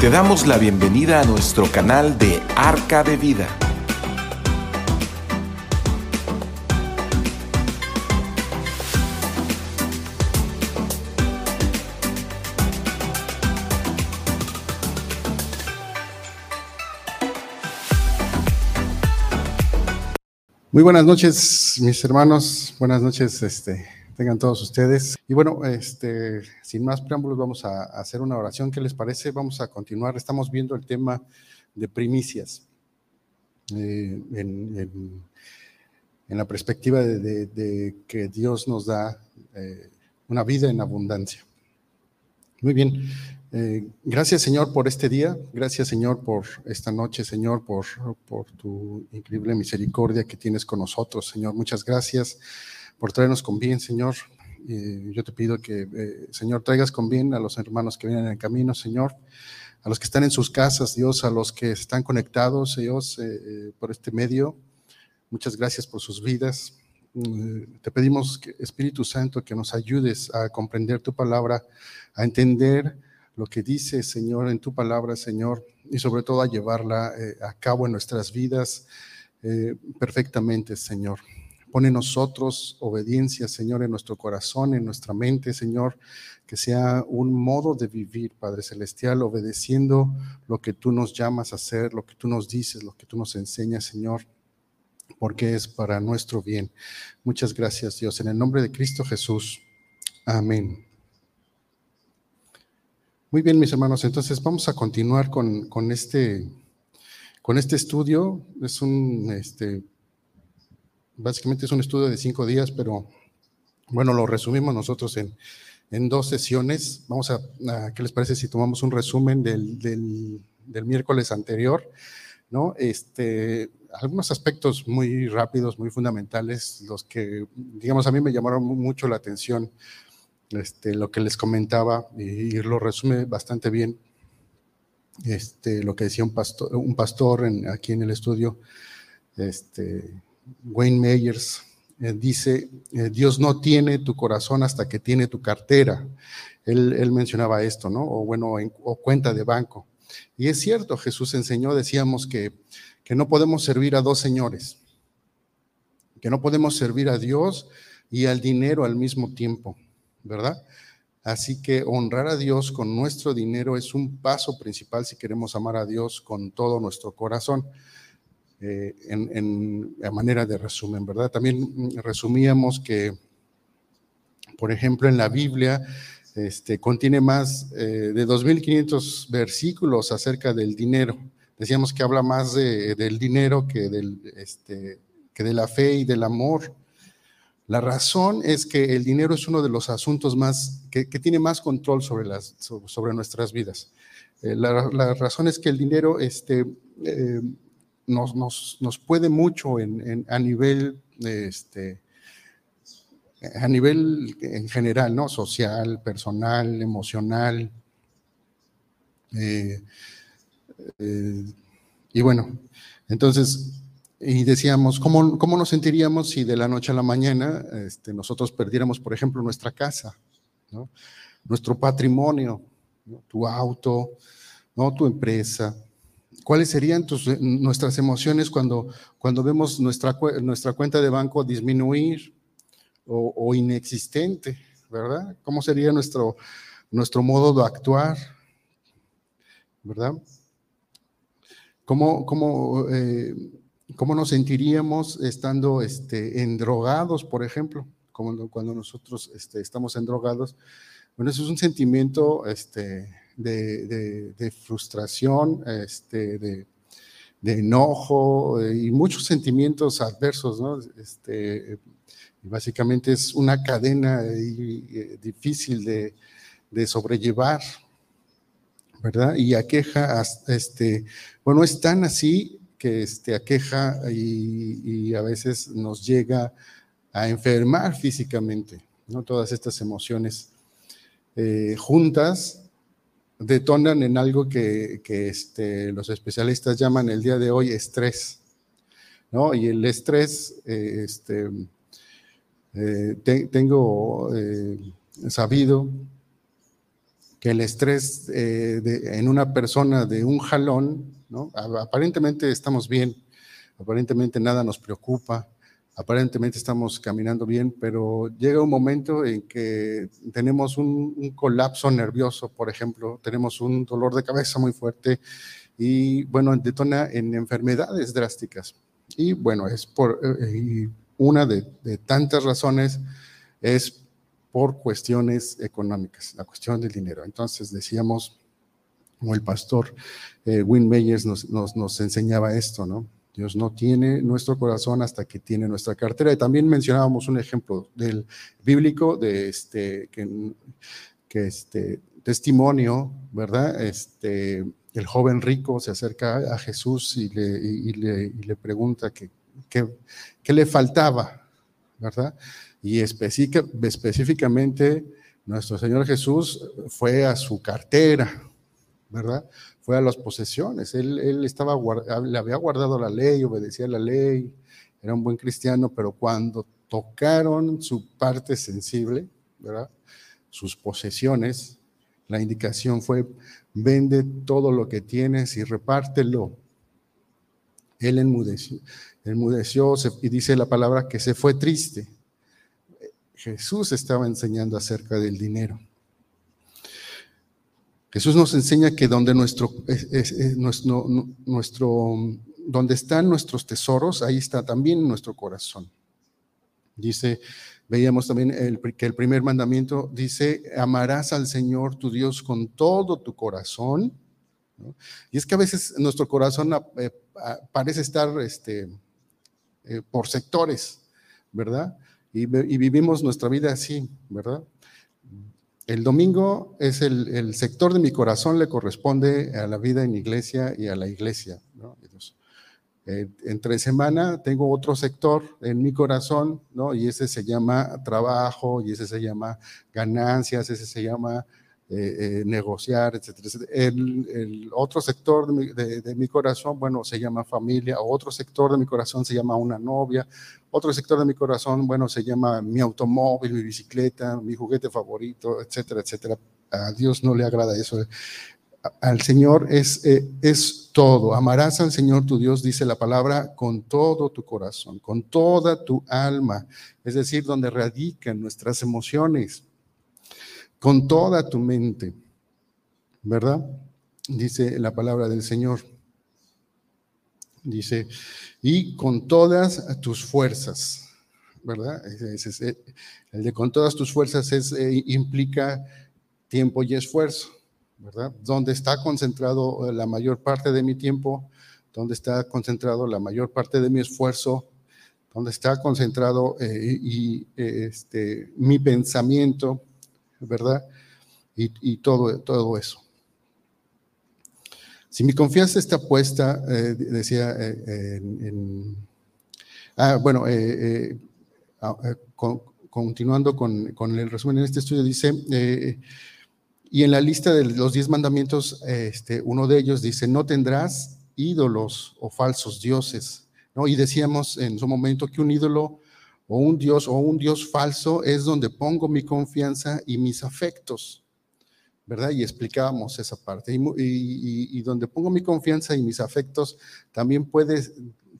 Te damos la bienvenida a nuestro canal de Arca de Vida. Muy buenas noches, mis hermanos. Buenas noches, este, tengan todos ustedes. Y bueno, este, sin más preámbulos, vamos a, hacer una oración. ¿Qué les parece? Vamos a continuar. Estamos viendo el tema de primicias eh, en, la perspectiva de, que Dios nos da eh, una vida en abundancia. Muy bien. Eh, gracias Señor por este día, gracias Señor por esta noche, Señor, por, por tu increíble misericordia que tienes con nosotros, Señor. Muchas gracias por traernos con bien, Señor. yo te pido que, eh, Señor, traigas con bien a los hermanos que vienen en el camino, Señor, a los que están en sus casas, Dios, a los que están conectados, Dios, eh, eh, por este medio. Muchas gracias por sus vidas. te pedimos, Espíritu Santo, que nos ayudes a comprender tu palabra, a entender lo que dice, Señor, en tu palabra, Señor, y sobre todo a llevarla a cabo en nuestras vidas perfectamente, Señor. Pone nosotros obediencia, Señor, en nuestro corazón, en nuestra mente, Señor, que sea un modo de vivir, Padre Celestial, obedeciendo lo que tú nos llamas a hacer, lo que tú nos dices, lo que tú nos enseñas, Señor, porque es para nuestro bien. Muchas gracias, Dios. En el nombre de Cristo Jesús. Amén. Muy bien, mis hermanos, entonces vamos a continuar con, con este, con este estudio. Es un este, Básicamente es un estudio de cinco días, pero bueno, lo resumimos nosotros en, en dos sesiones. Vamos a, ¿qué les parece si tomamos un resumen del, del, miércoles anterior? ¿no? Este, algunos aspectos muy rápidos, muy fundamentales, los que, digamos, a mí me llamaron mucho la atención, este, lo que les comentaba, y, lo resume bastante bien, este, lo que decía un pastor, un pastor en, aquí en el estudio, este, Wayne Meyers, eh, dice, eh, Dios no tiene tu corazón hasta que tiene tu cartera. Él, mencionaba esto, ¿no? O bueno, o cuenta de banco. Y es cierto, Jesús enseñó, decíamos que, que no podemos servir a dos señores, que no podemos servir a Dios y al dinero al mismo tiempo, ¿verdad? Así que honrar a Dios con nuestro dinero es un paso principal si queremos amar a Dios con todo nuestro corazón. Eh, en, manera de resumen, ¿verdad? También resumíamos que, por ejemplo, en la Biblia este, contiene más eh, de 2.500 versículos acerca del dinero. Decíamos que habla más del dinero que, del, este, que de la fe y del amor. La razón es que el dinero es uno de los asuntos más que, tiene más control sobre, las, sobre nuestras vidas. Eh, la, razón es que el dinero este, nos, nos, puede mucho en, a nivel, este, a nivel en general, ¿no? Social, personal, emocional. Eh, eh, y bueno, entonces, y decíamos, ¿cómo, ¿cómo, nos sentiríamos si de la noche a la mañana este, nosotros perdiéramos, por ejemplo, nuestra casa, nuestro patrimonio, tu auto, ¿no? tu empresa, ¿Cuáles serían eh, nuestras emociones cuando, cuando vemos nuestra, nuestra cuenta de banco disminuir o, inexistente, verdad? ¿Cómo sería nuestro, nuestro modo de actuar, verdad? ¿Cómo, cómo, eh, cómo nos sentiríamos estando este, endrogados, por ejemplo? Cuando nosotros este, estamos endrogados. Bueno, eso es un sentimiento este, de, frustración, este, de, enojo eh, y muchos sentimientos adversos, ¿no? Este, básicamente es una cadena eh, difícil de, sobrellevar, ¿verdad? Y aqueja, este, bueno, es tan así que este, aqueja y, a veces nos llega a enfermar físicamente, ¿no? Todas estas emociones eh, juntas detonan en algo que, este, los especialistas llaman el día de hoy estrés. ¿no? Y el estrés, eh, este, eh, tengo eh, sabido que el estrés en una persona de un jalón. Aparentemente estamos bien, aparentemente nada nos preocupa, aparentemente estamos caminando bien, pero llega un momento en que tenemos un, colapso nervioso, por ejemplo, tenemos un dolor de cabeza muy fuerte y, bueno, detona en enfermedades drásticas. Y, bueno, es por eh, una de, de tantas razones es por cuestiones económicas, la cuestión del dinero. Entonces decíamos, como el pastor eh, Win Meyers nos, nos, enseñaba esto, ¿no? Dios no tiene nuestro corazón hasta que tiene nuestra cartera. Y también mencionábamos un ejemplo del bíblico de este, que, que este testimonio, ¿verdad? Este, el joven rico se acerca a Jesús y le, pregunta qué le faltaba, ¿verdad? Y específicamente nuestro Señor Jesús fue a su cartera, ¿verdad? Fue a las posesiones. Él, estaba, le había guardado la ley, obedecía la ley, era un buen cristiano, pero cuando tocaron su parte sensible, ¿verdad? Sus posesiones, la indicación fue, vende todo lo que tienes y repártelo. Él enmudeció, enmudeció y dice la palabra que se fue triste Jesús estaba enseñando acerca del dinero. Jesús nos enseña que donde nuestro, nuestro, donde están nuestros tesoros, ahí está también nuestro corazón. Dice, veíamos también que el primer mandamiento dice, amarás al Señor tu Dios con todo tu corazón. Y es que a veces nuestro corazón eh, parece estar este, eh, por sectores, ¿verdad? y, vivimos nuestra vida así, ¿verdad? El domingo es el, sector de mi corazón, le corresponde a la vida en iglesia y a la iglesia. ¿no? Eh, entre semana tengo otro sector en mi corazón, ¿no? Y ese se llama trabajo, y ese se llama ganancias, ese se llama eh, eh, negociar, etcétera, El, otro sector de mi, corazón, bueno, se llama familia, otro sector de mi corazón se llama una novia, otro sector de mi corazón, bueno, se llama mi automóvil, mi bicicleta, mi juguete favorito, etcétera, etcétera. A Dios no le agrada eso. Al Señor es, eh, es todo. Amarás al Señor tu Dios, dice la palabra, con todo tu corazón, con toda tu alma, es decir, donde radican nuestras emociones con toda tu mente, ¿verdad? Dice la palabra del Señor. Dice, y con todas tus fuerzas, ¿verdad? el de con todas tus fuerzas es, eh, implica tiempo y esfuerzo, ¿verdad? Donde está concentrado eh, la mayor parte de mi tiempo, donde está concentrado la mayor parte de mi esfuerzo, donde está concentrado eh, y este, mi pensamiento, ¿verdad? Y, todo, todo eso. Si mi confianza está puesta, eh, decía, eh, en, ah, bueno, eh, ah, continuando con, con, el resumen en este estudio, dice, y en la lista de los diez mandamientos, este, uno de ellos dice, no tendrás ídolos o falsos dioses. ¿no? Y decíamos en su momento que un ídolo o un Dios o un Dios falso es donde pongo mi confianza y mis afectos, ¿verdad? Y explicábamos esa parte. Y, donde pongo mi confianza y mis afectos también puede,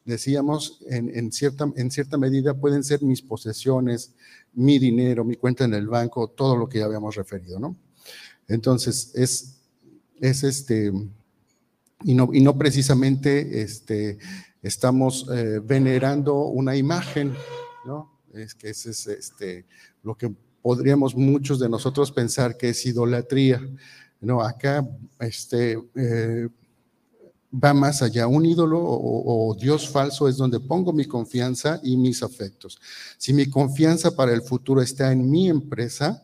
decíamos, en, cierta, en cierta medida pueden ser mis posesiones, mi dinero, mi cuenta en el banco, todo lo que ya habíamos referido, ¿no? Entonces, es, es este, y no, y no precisamente este, estamos eh, venerando una imagen, ¿no? Es que ese es este, lo que podríamos muchos de nosotros pensar que es idolatría. No, acá este, eh, va más allá. Un ídolo o, Dios falso es donde pongo mi confianza y mis afectos. Si mi confianza para el futuro está en mi empresa,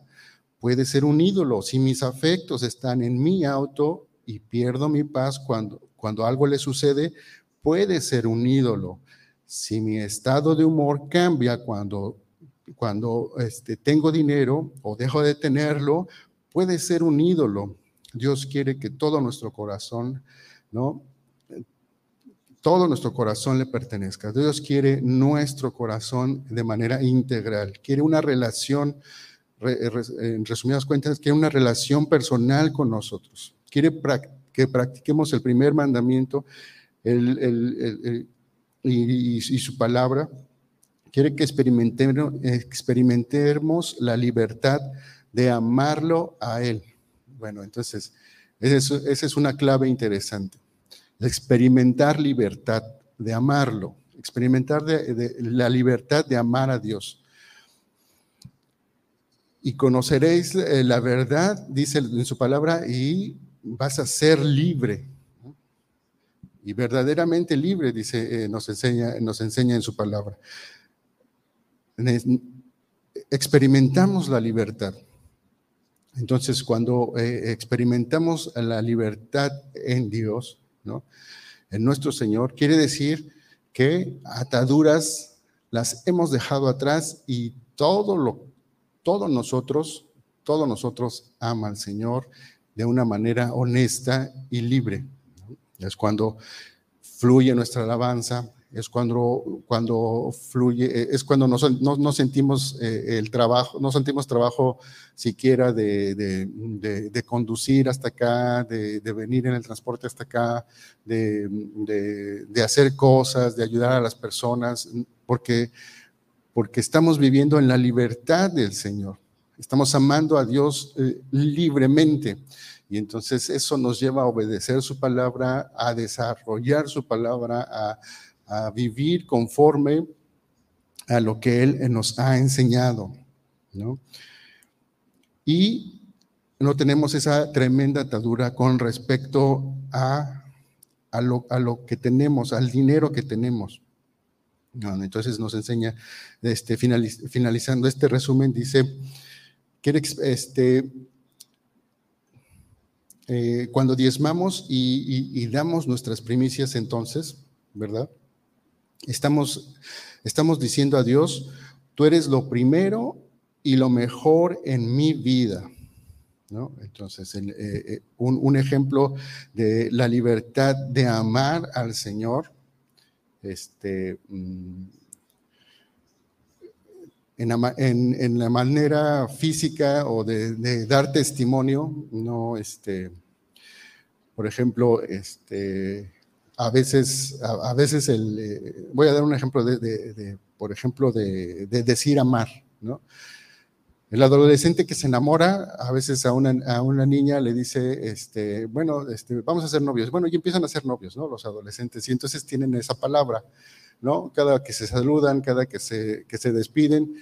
puede ser un ídolo. Si mis afectos están en mi auto y pierdo mi paz cuando, cuando algo le sucede, puede ser un ídolo. Si mi estado de humor cambia cuando, cuando este, tengo dinero o dejo de tenerlo, puede ser un ídolo. Dios quiere que todo nuestro corazón, ¿no? Todo nuestro corazón le pertenezca. Dios quiere nuestro corazón de manera integral. Quiere una relación en resumidas cuentas, quiere una relación personal con nosotros. Quiere que practiquemos el primer mandamiento y, su palabra. Quiere que experimentemos, experimentemos la libertad de amarlo a Él. Bueno, entonces, esa es una clave interesante. Experimentar libertad de amarlo, experimentar la libertad de amar a Dios y conoceréis eh, la verdad, dice en su palabra, y vas a ser libre. Y verdaderamente libre, dice, eh, nos, enseña, nos enseña en su palabra. Experimentamos la libertad. Entonces, cuando eh, experimentamos la libertad en Dios, ¿no? en nuestro Señor, quiere decir que ataduras las hemos dejado atrás y todo lo todos nosotros, todos nosotros ama al Señor de una manera honesta y libre. Es cuando fluye nuestra alabanza, es cuando, cuando fluye, es cuando no, sentimos eh, el trabajo, no sentimos trabajo siquiera de, de, de, conducir hasta acá, de, venir en el transporte hasta acá, de, hacer cosas, de ayudar a las personas, porque porque estamos viviendo en la libertad del Señor. Estamos amando a Dios eh, libremente. Y entonces eso nos lleva a obedecer su palabra, a desarrollar su palabra, a, vivir conforme a lo que Él nos ha enseñado. Y no tenemos esa tremenda atadura con respecto a, a, lo, a lo que tenemos, al dinero que tenemos entonces nos enseña, este, finalizando este resumen, dice, que este, eh, cuando diezmamos y, damos nuestras primicias entonces, ¿verdad? Estamos, estamos diciendo a Dios, tú eres lo primero y lo mejor en mi vida. ¿No? Entonces, eh, eh, un, un, ejemplo de la libertad de amar al Señor este, en, la, manera física o de, dar testimonio, no, este, por ejemplo, este, a veces, a, veces el, eh, voy a dar un ejemplo de, por ejemplo, de, decir amar, ¿no? El adolescente que se enamora, a veces a una, a una niña le dice, este, bueno, este, vamos a ser novios. Bueno, y empiezan a ser novios, ¿no? Los adolescentes. Y entonces tienen esa palabra, ¿no? Cada que se saludan, cada que se, que se despiden.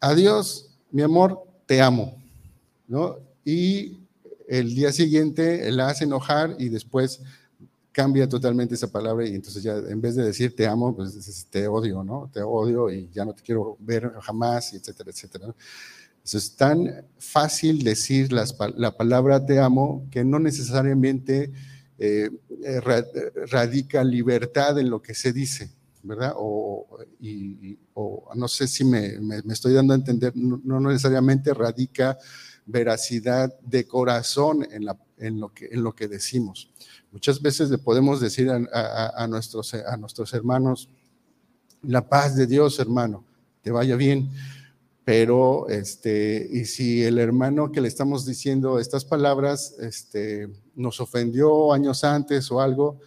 Adiós, mi amor, te amo, ¿no? Y el día siguiente la hace enojar y después cambia totalmente esa palabra y entonces ya en vez de decir te amo, pues te odio, ¿no? Te odio y ya no te quiero ver jamás, etcétera, etcétera. es tan fácil decir la palabra te amo que no necesariamente eh, eh, radica libertad en lo que se dice, ¿verdad? O, no sé si me, estoy dando a entender, no, necesariamente radica veracidad de corazón en, la, en, lo, que, en lo que decimos. Muchas veces le podemos decir a, nuestros, a nuestros hermanos, la paz de Dios, hermano, te vaya bien. Pero, este, y si el hermano que le estamos diciendo estas palabras, este, nos ofendió años antes o algo,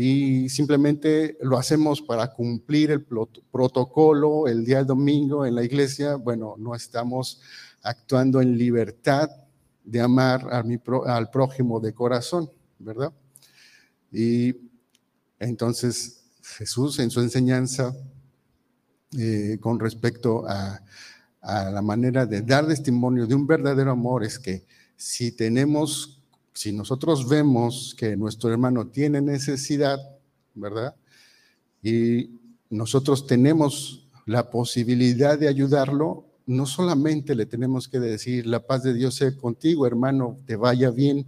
y simplemente lo hacemos para cumplir el protocolo el día domingo en la iglesia, bueno, no estamos actuando en libertad de amar a al prójimo de corazón. ¿verdad? Y entonces Jesús en su enseñanza eh, con respecto a, la manera de dar testimonio de un verdadero amor es que si tenemos, si nosotros vemos que nuestro hermano tiene necesidad, ¿verdad? Y nosotros tenemos la posibilidad de ayudarlo, no solamente le tenemos que decir, la paz de Dios sea contigo, hermano, te vaya bien,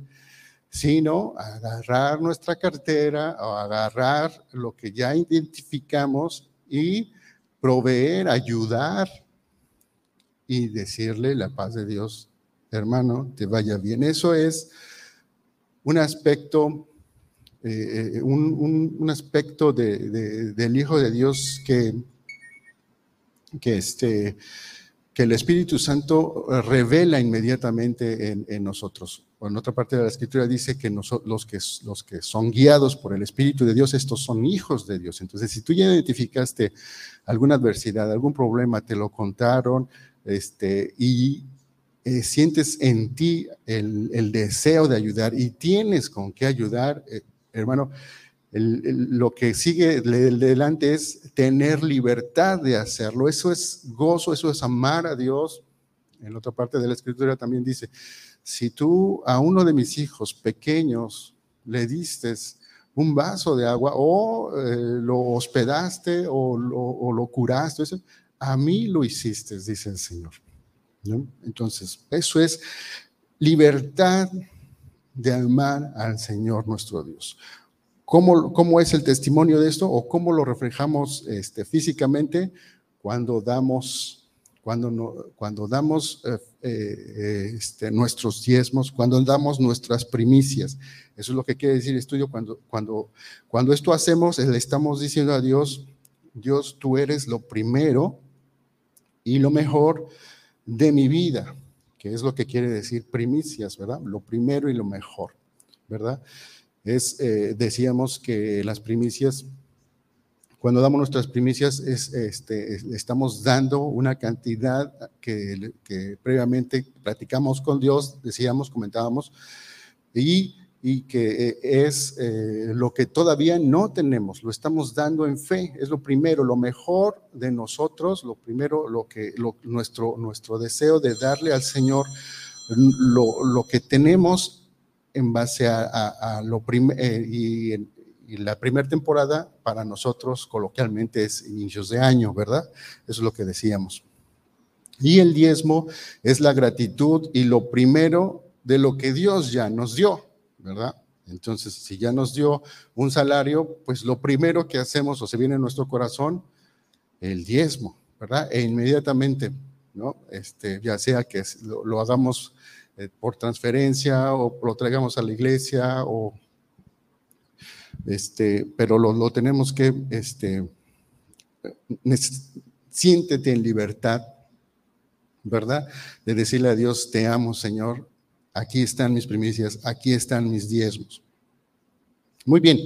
sino agarrar nuestra cartera o agarrar lo que ya identificamos y proveer, ayudar y decirle la paz de Dios, hermano, te vaya bien. Eso es un aspecto, eh, eh, un, aspecto del Hijo de Dios que, que, este, que el Espíritu Santo revela inmediatamente en, nosotros. en otra parte de la escritura dice que, los que los que son guiados por el Espíritu de Dios, estos son hijos de Dios. Entonces, si tú ya identificaste alguna adversidad, algún problema, te lo contaron, este, y eh, sientes en ti el, deseo de ayudar y tienes con qué ayudar, eh, hermano, lo que sigue delante es tener libertad de hacerlo. Eso es gozo, eso es amar a Dios. En otra parte de la escritura también dice, si tú a uno de mis hijos pequeños le diste un vaso de agua o eh, lo hospedaste o, lo curaste, a mí lo hiciste, dice el Señor. Entonces, eso es libertad de amar al Señor nuestro Dios. ¿Cómo, ¿Cómo, es el testimonio de esto o cómo lo reflejamos este, físicamente cuando damos, cuando no, cuando damos eh, eh, este, nuestros diezmos, cuando damos nuestras primicias? Eso es lo que quiere decir estudio. Cuando, cuando, cuando esto hacemos, le estamos diciendo a Dios, Dios, tú eres lo primero y lo mejor de mi vida, que es lo que quiere decir primicias, ¿verdad? Lo primero y lo mejor, ¿verdad? Es, eh, decíamos que las primicias, cuando damos nuestras primicias, es, este, estamos dando una cantidad que, que previamente platicamos con Dios, decíamos, comentábamos, y y que eh, es eh, lo que todavía no tenemos, lo estamos dando en fe, es lo primero, lo mejor de nosotros, lo primero, lo que, nuestro, nuestro deseo de darle al Señor lo, que tenemos en base a, lo primero, eh, y, la primera temporada para nosotros coloquialmente es inicios de año, ¿verdad? Eso es lo que decíamos. Y el diezmo es la gratitud y lo primero de lo que Dios ya nos dio. ¿Verdad? Entonces, si ya nos dio un salario, pues lo primero que hacemos o se viene en nuestro corazón, el diezmo, ¿verdad? E inmediatamente, ¿no? Este, ya sea que lo, hagamos eh, por transferencia o lo traigamos a la iglesia o este, pero lo, tenemos que, este, siéntete en libertad, ¿verdad? De decirle a Dios, te amo, Señor, aquí están mis primicias, aquí están mis diezmos. Muy bien,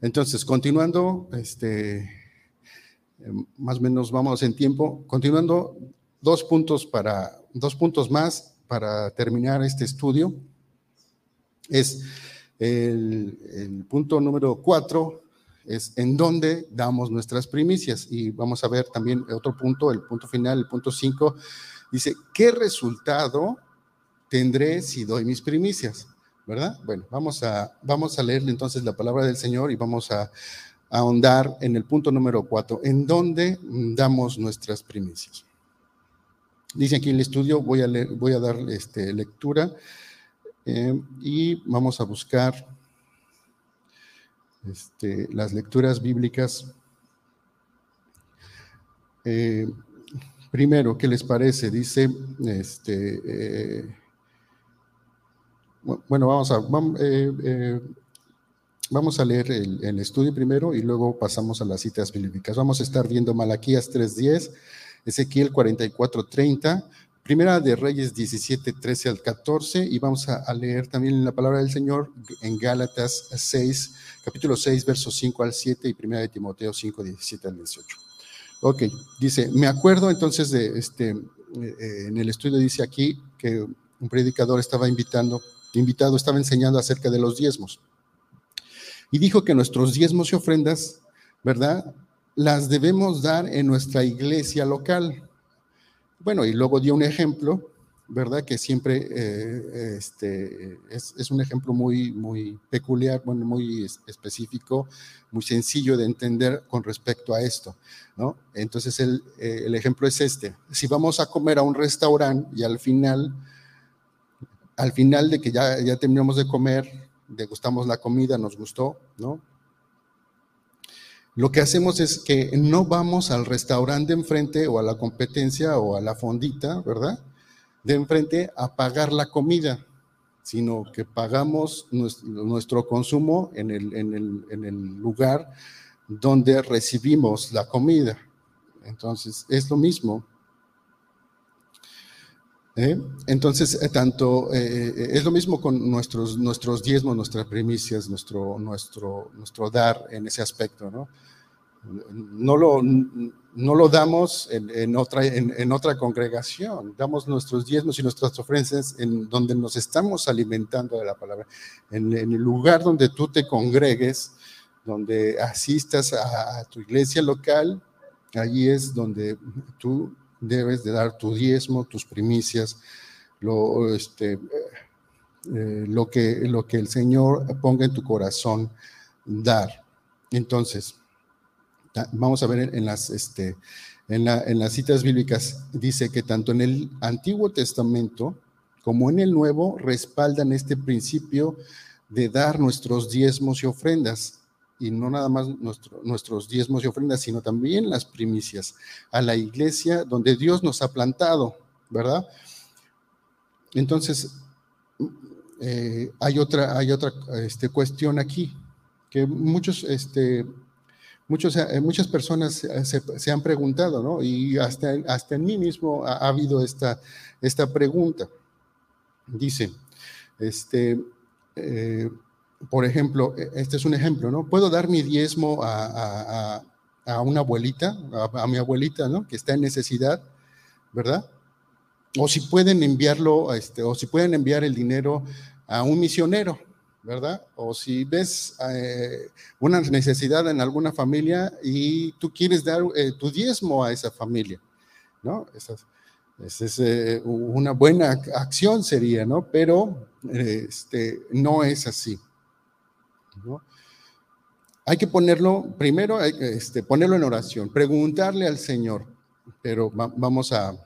entonces, continuando, este, más o menos vamos en tiempo, continuando, dos puntos, para, dos puntos más para terminar este estudio. Es el, el punto número cuatro, es en dónde damos nuestras primicias. Y vamos a ver también otro punto, el punto final, el punto cinco, dice, ¿qué resultado tendré si doy mis primicias, ¿verdad? Bueno, vamos a, vamos a leer entonces la palabra del Señor y vamos a, ahondar en el punto número cuatro, en dónde damos nuestras primicias. Dice aquí el estudio, voy a, voy a dar este, lectura eh, y vamos a buscar este, las lecturas bíblicas. Eh, primero, ¿qué les parece? Dice, este, eh, bueno, vamos a, eh, eh, vamos, a leer el, estudio primero y luego pasamos a las citas bíblicas. Vamos a estar viendo Malaquías 3.10, Ezequiel 44.30, Primera de Reyes 17, 13 al 14 y vamos a, leer también la palabra del Señor en Gálatas 6, capítulo 6, versos 5 al 7 y Primera de Timoteo 5, 17 al 18. Ok, dice, me acuerdo entonces de este, eh, en el estudio dice aquí que un predicador estaba invitando invitado estaba enseñando acerca de los diezmos. Y dijo que nuestros diezmos y ofrendas, ¿verdad? Las debemos dar en nuestra iglesia local. Bueno, y luego dio un ejemplo, ¿verdad? Que siempre eh, este, es, un ejemplo muy, muy peculiar, bueno, muy específico, muy sencillo de entender con respecto a esto, ¿no? Entonces el, eh, el ejemplo es este. Si vamos a comer a un restaurante y al final al final de que ya, ya terminamos de comer, degustamos la comida, nos gustó, ¿no? Lo que hacemos es que no vamos al restaurante de enfrente o a la competencia o a la fondita, ¿verdad? De enfrente a pagar la comida, sino que pagamos nuestro, consumo en el, en, el, en el lugar donde recibimos la comida. Entonces, es lo mismo. ¿Eh? Entonces, eh, tanto eh, es lo mismo con nuestros, nuestros diezmos, nuestras primicias, nuestro, nuestro, nuestro dar en ese aspecto, ¿no? Lo, no lo damos en, otra, en, otra congregación, damos nuestros diezmos y nuestras ofrendas en donde nos estamos alimentando de la palabra, en, el lugar donde tú te congregues, donde asistas a tu iglesia local, allí es donde tú debes de dar tu diezmo, tus primicias, lo, este, eh, lo, que, lo que el Señor ponga en tu corazón dar. Entonces, vamos a ver en, las, este, en, las citas bíblicas, dice que tanto en el Antiguo Testamento como en el Nuevo respaldan este principio de dar nuestros diezmos y ofrendas y no nada más nuestros diezmos y ofrendas, sino también las primicias a la iglesia donde Dios nos ha plantado, ¿verdad? Entonces, eh, hay otra, hay otra este, cuestión aquí, que muchos, este, muchos, eh, muchas personas se, han preguntado, ¿no? Y hasta, hasta en mí mismo ha, habido esta, esta pregunta. Dice, este, eh, por ejemplo, e, este es un ejemplo, ¿no? Puedo dar mi diezmo a, una abuelita, a, mi abuelita, ¿no? Que está en necesidad, ¿verdad? O si pueden enviarlo, este, o si pueden enviar el dinero a un misionero, ¿verdad? O si ves eh, una necesidad en alguna familia y tú quieres dar eh, tu diezmo a esa familia, ¿no? Esa, es eh, una buena acción sería, ¿no? Pero este, no es así. Hay que ponerlo, primero, este, ponerlo en oración, preguntarle al Señor, pero vamos a,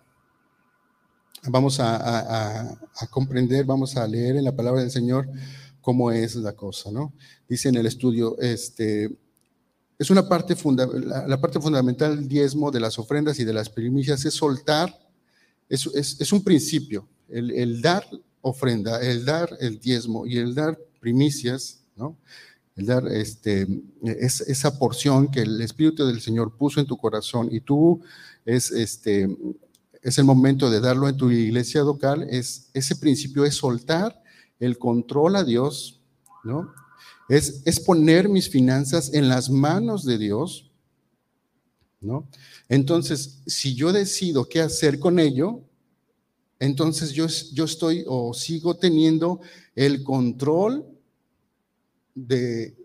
vamos a, comprender, vamos a leer en la palabra del Señor cómo es la cosa, ¿no? Dice en el estudio, este, es una parte, la, parte fundamental del diezmo, de las ofrendas y de las primicias es soltar, es, es, un principio, el dar ofrenda, el dar el diezmo y el dar primicias, El dar este, es, esa porción que el Espíritu del Señor puso en tu corazón y tú es, este, es el momento de darlo en tu iglesia local, es, ese principio es soltar el control a Dios, ¿no? Es, es poner mis finanzas en las manos de Dios, ¿no? Entonces, si yo decido qué hacer con ello, entonces yo, yo estoy o sigo teniendo el control de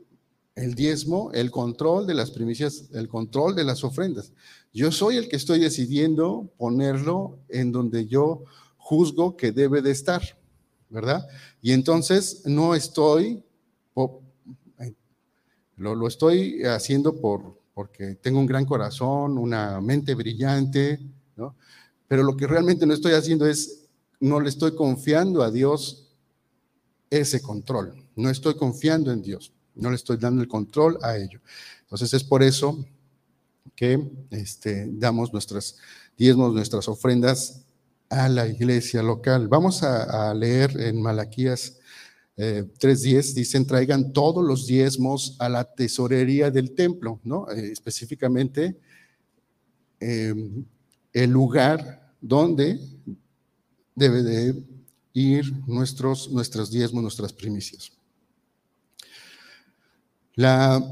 el diezmo, el control de las primicias, el control de las ofrendas. Yo soy el que estoy decidiendo ponerlo en donde yo juzgo que debe de estar, ¿verdad? Y entonces no estoy, lo, lo estoy haciendo por, porque tengo un gran corazón, una mente brillante, ¿no? Pero lo que realmente no estoy haciendo es, no le estoy confiando a Dios ese control. No estoy confiando en Dios, no le estoy dando el control a ello. Entonces es por eso que este, damos nuestras diezmos, nuestras ofrendas a la iglesia local. Vamos a, leer en Malaquías 3.10, eh, dicen, traigan todos los diezmos a la tesorería del templo, ¿no? Eh, específicamente em, el lugar donde debe de ir nuestros, nuestros diezmos, nuestras primicias. La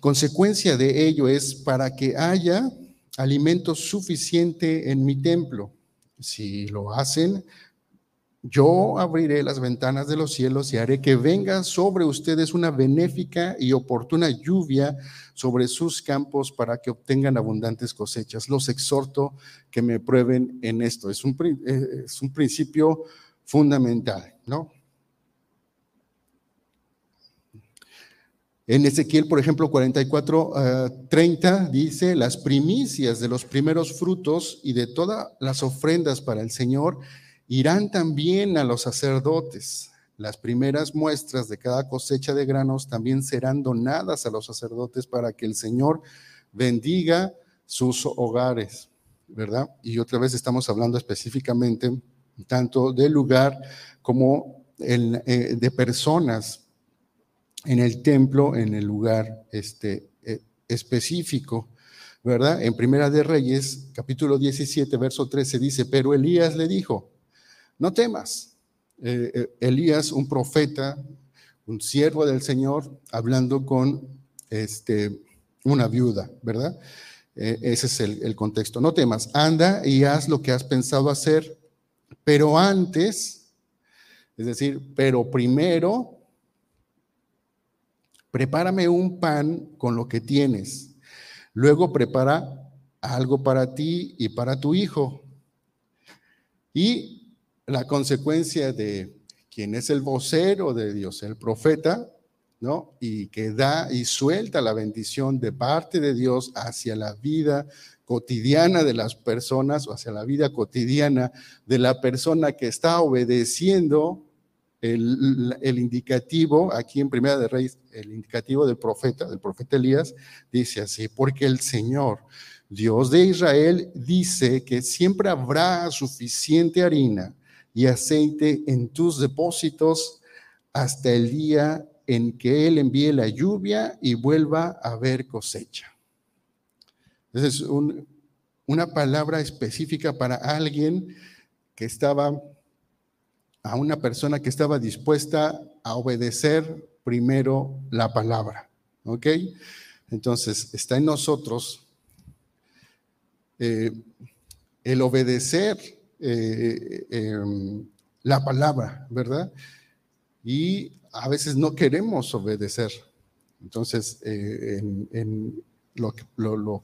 consecuencia de ello es para que haya alimento suficiente en mi templo. Si lo hacen, yo abriré las ventanas de los cielos y haré que venga sobre ustedes una benéfica y oportuna lluvia sobre sus campos para que obtengan abundantes cosechas. Los exhorto que me prueben en esto. Es un, eh, es un principio fundamental, ¿no? En Ezequiel, por ejemplo, 44, 30 eh, dice, las primicias de los primeros frutos y de todas las ofrendas para el Señor irán también a los sacerdotes. Las primeras muestras de cada cosecha de granos también serán donadas a los sacerdotes para que el Señor bendiga sus hogares, ¿verdad? Y otra vez estamos hablando específicamente tanto del lugar como eh, de personas en el templo, en el lugar este, eh, específico, ¿verdad? En Primera de Reyes, capítulo 17, verso 13 dice, pero Elías le dijo, no temas. Eh, eh, Elías, un profeta, un siervo del Señor, hablando con este, una viuda, ¿verdad? Ese es el, el contexto. No temas, anda y haz lo que has pensado hacer, pero antes, es decir, pero primero, prepárame un pan con lo que tienes. Luego prepara algo para ti y para tu hijo. Y la consecuencia de quien es el vocero de Dios, el profeta, ¿no? Y que da y suelta la bendición de parte de Dios hacia la vida cotidiana de las personas o hacia la vida cotidiana de la persona que está obedeciendo el, indicativo, aquí en Primera de Reyes, el indicativo del profeta, del profeta Elías, dice así, porque el Señor, Dios de Israel, dice que siempre habrá suficiente harina y aceite en tus depósitos hasta el día en que Él envíe la lluvia y vuelva a haber cosecha. Esa es una palabra específica para alguien que estaba, a una persona que estaba dispuesta a obedecer primero la palabra. ¿Ok? Entonces, está en nosotros eh, el obedecer eh, em, la palabra, ¿verdad? Y a veces no queremos obedecer. Entonces, eh, en, lo,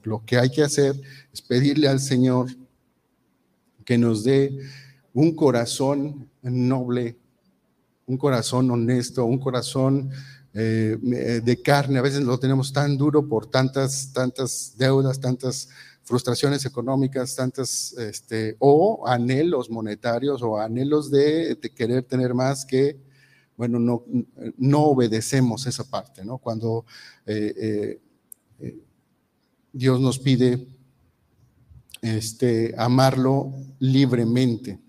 lo, que hay que hacer es pedirle al Señor que nos dé un corazón noble, un corazón honesto, un corazón eh, de carne. A veces lo tenemos tan duro por tantas, tantas deudas, tantas frustraciones económicas, tantas, este, o anhelos monetarios o anhelos de, querer tener más que bueno, no, no obedecemos esa parte, ¿no? Cuando eh, eh, eh, Dios nos pide este, amarlo libremente.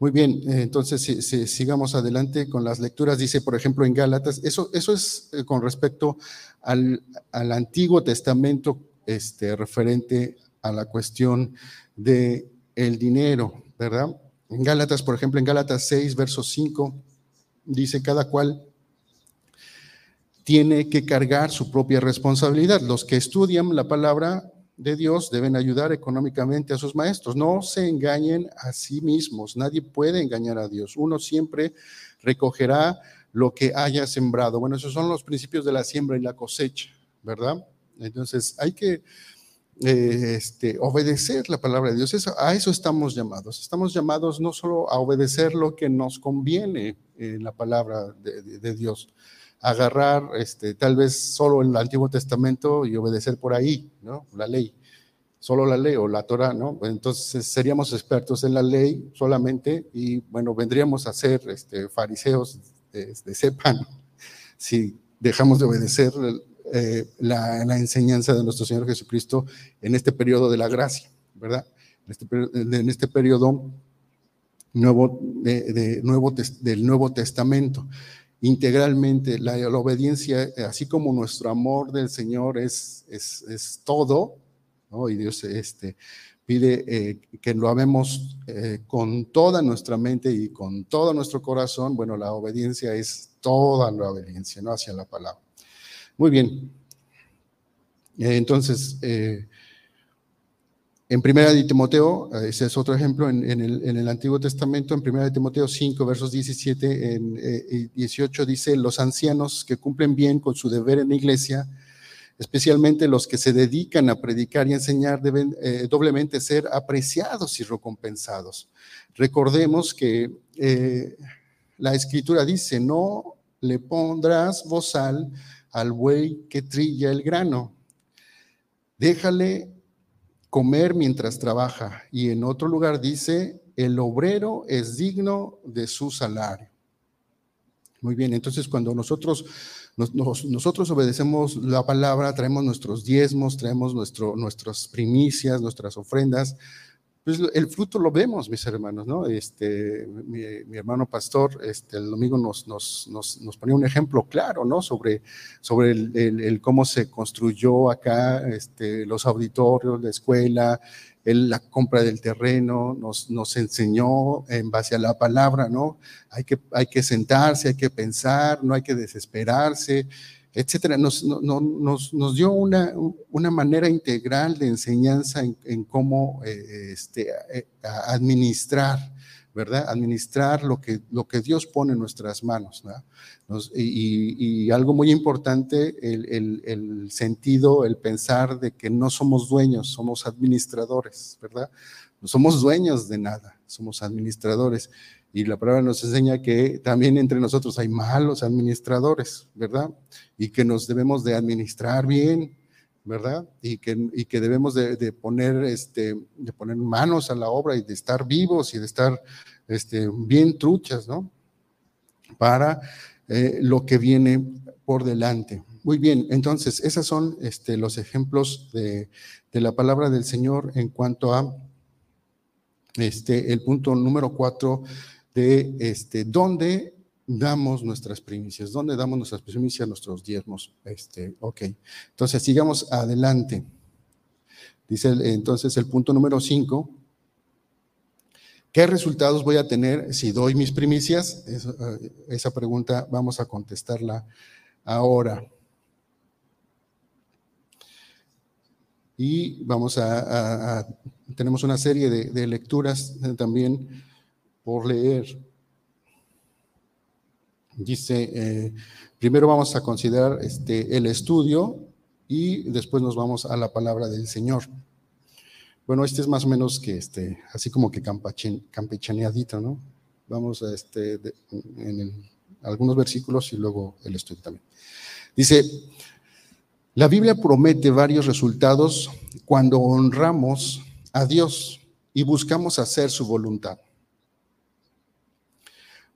Muy bien, entonces si, sigamos adelante con las lecturas. Dice, por ejemplo, en Gálatas, eso, eso es con respecto al, al, Antiguo Testamento este, referente a la cuestión de el dinero, ¿verdad? En Gálatas, por ejemplo, en Gálatas 6, verso 5, dice cada cual tiene que cargar su propia responsabilidad. Los que estudian la palabra de Dios deben ayudar económicamente a sus maestros. No se engañen a sí mismos. Nadie puede engañar a Dios. Uno siempre recogerá lo que haya sembrado. Bueno, esos son los principios de la siembra y la cosecha, ¿verdad? Entonces hay que eh, este, obedecer la palabra de Dios. a eso estamos llamados. Estamos llamados no solo a obedecer lo que nos conviene en la palabra de, Dios, agarrar este, tal vez solo el Antiguo Testamento y obedecer por ahí, ¿no? La ley, solo la ley o la Torah, ¿no? Entonces seríamos expertos en la ley solamente y bueno, vendríamos a ser este, fariseos de, de cepa, si dejamos de obedecer eh, la, enseñanza de nuestro Señor Jesucristo en este periodo de la gracia, ¿verdad? En este, en este periodo nuevo, de, nuevo, del Nuevo Testamento. Integralmente, la, obediencia, así como nuestro amor del Señor es, es, es todo, y Dios este, pide eh, que lo amemos eh, con toda nuestra mente y con todo nuestro corazón, bueno, la obediencia es toda la obediencia, ¿no? Hacia la palabra. Muy bien. Eh, entonces, eh, en Primera de Timoteo, eh, ese es otro ejemplo en, el, Antiguo Testamento, en Primera de Timoteo 5, versos 17 y 18 dice, los ancianos que cumplen bien con su deber en la iglesia, especialmente los que se dedican a predicar y enseñar, deben doblemente ser apreciados y recompensados. Recordemos que la escritura dice, no le pondrás bozal al buey que trilla el grano. Déjale comer mientras trabaja. Y en otro lugar dice, el obrero es digno de su salario. Muy bien, entonces cuando nosotros, nosotros obedecemos la palabra, traemos nuestros diezmos, traemos nuestro, nuestras primicias, nuestras ofrendas, pues el fruto lo vemos, mis hermanos, ¿no? Este, mi, hermano pastor, este, el domingo nos, nos, nos, ponía un ejemplo claro, ¿no? Sobre, sobre el, cómo se construyó acá este, los auditorios, la escuela, la compra del terreno, nos, nos enseñó en base a la palabra, ¿no? Hay que, hay que sentarse, hay que pensar, no hay que desesperarse, etcétera. Nos, nos, nos dio una, una, manera integral de enseñanza en, cómo eh, este, eh, administrar ¿verdad? Administrar lo que, lo que Dios pone en nuestras manos, y, algo muy importante, el, sentido, el pensar de que no somos dueños, somos administradores, ¿verdad? No somos dueños de nada, somos administradores. Y la palabra nos enseña que también entre nosotros hay malos administradores, ¿verdad? Y que nos debemos de administrar bien, ¿verdad? Y que, y que debemos de, poner, este, de poner manos a la obra y de estar vivos y de estar este, bien truchas, ¿no? Para eh, lo que viene por delante. Muy bien, entonces, esos son este, los ejemplos de, de, la palabra del Señor en cuanto a este, el punto número cuatro de este, dónde damos nuestras primicias? ¿Dónde damos nuestras primicias, nuestros diezmos? Este, ok, entonces sigamos adelante. Dice entonces el punto número 5. ¿Qué resultados voy a tener si doy mis primicias? Eh, esa pregunta vamos a contestarla ahora. Y vamos a, tenemos una serie de, lecturas también por leer. Dice, eh, primero vamos a considerar este, el estudio y después nos vamos a la palabra del Señor. Bueno, este es más o menos que este, así como que campechaneadito, ¿no? Vamos a este, en algunos versículos y luego el estudio también. Dice, la Biblia promete varios resultados cuando honramos a Dios y buscamos hacer su voluntad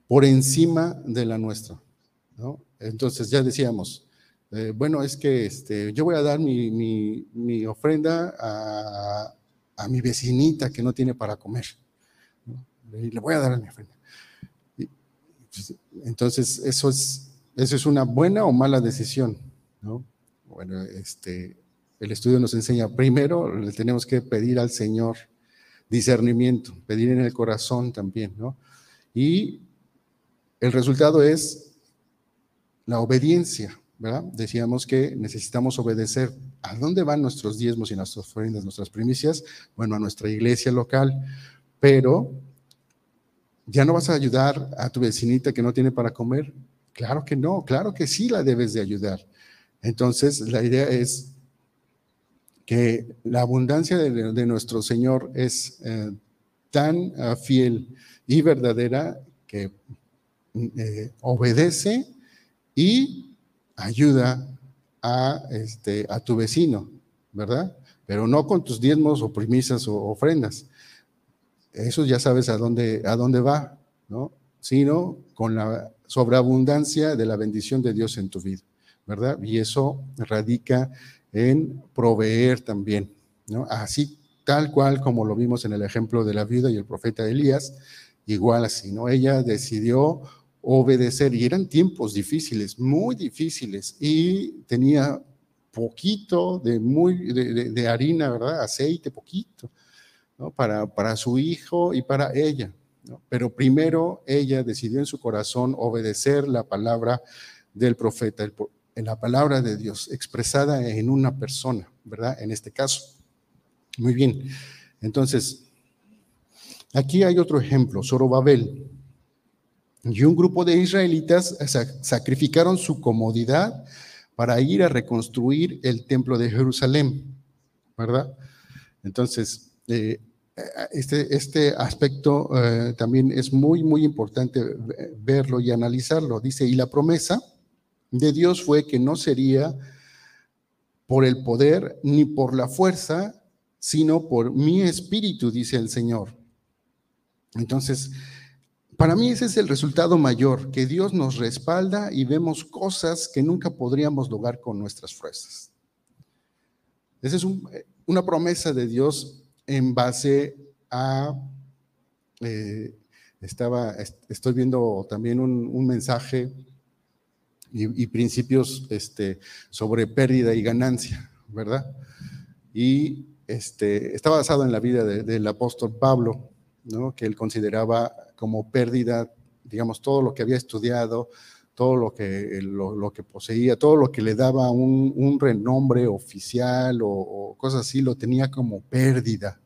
por encima de la nuestra. ¿no? Entonces ya decíamos, eh, bueno, es que este, yo voy a dar mi, ofrenda a, mi vecinita que no tiene para comer. Y le voy a dar a mi ofrenda. Pues, entonces, eso es, eso es una buena o mala decisión. ¿no? Bueno, este, el estudio nos enseña, primero le tenemos que pedir al Señor discernimiento, pedir en el corazón también, ¿no? Y el resultado es la obediencia, ¿verdad? Decíamos que necesitamos obedecer. ¿A dónde van nuestros diezmos y nuestras ofrendas, nuestras primicias? Bueno, a nuestra iglesia local, pero ¿ya no vas a ayudar a tu vecinita que no tiene para comer? Claro que no, claro que sí la debes de ayudar. Entonces, la idea es que la abundancia de, nuestro Señor es eh, tan ah, fiel y verdadera que eh, obedece y ayuda a, este, a tu vecino, ¿verdad? Pero no con tus diezmos o primisas o ofrendas. Eso ya sabes a dónde, a dónde va, ¿no? Sino con la sobreabundancia de la bendición de Dios en tu vida, ¿verdad? Y eso radica en proveer también, ¿no? Así tal cual como lo vimos en el ejemplo de la vida y el profeta Elías, igual así, ¿no? Ella decidió obedecer. Y eran tiempos difíciles, muy difíciles. Y tenía poquito de, muy, de, harina, ¿verdad? Aceite, poquito, ¿no? para, para su hijo y para ella. Pero primero ella decidió en su corazón obedecer la palabra del profeta, en la palabra de Dios expresada en una persona, ¿verdad? En este caso. Muy bien. Entonces, aquí hay otro ejemplo, Zorobabel. Y un grupo de israelitas sacrificaron su comodidad para ir a reconstruir el templo de Jerusalén, ¿verdad? Entonces, eh, este, este aspecto eh, también es muy, muy importante verlo y analizarlo. Dice, y la promesa de Dios fue que no sería por el poder ni por la fuerza, sino por mi espíritu, dice el Señor. Entonces, para mí ese es el resultado mayor, que Dios nos respalda y vemos cosas que nunca podríamos lograr con nuestras fuerzas. Esa es una promesa de Dios en base a... Eh, estaba, estoy viendo también un, mensaje y, principios este, sobre pérdida y ganancia, ¿verdad? Y este, está basado en la vida del apóstol Pablo, ¿no? que él consideraba como pérdida, digamos, todo lo que había estudiado, todo lo que, lo, que poseía, todo lo que le daba un, renombre oficial o, cosas así, lo tenía como pérdida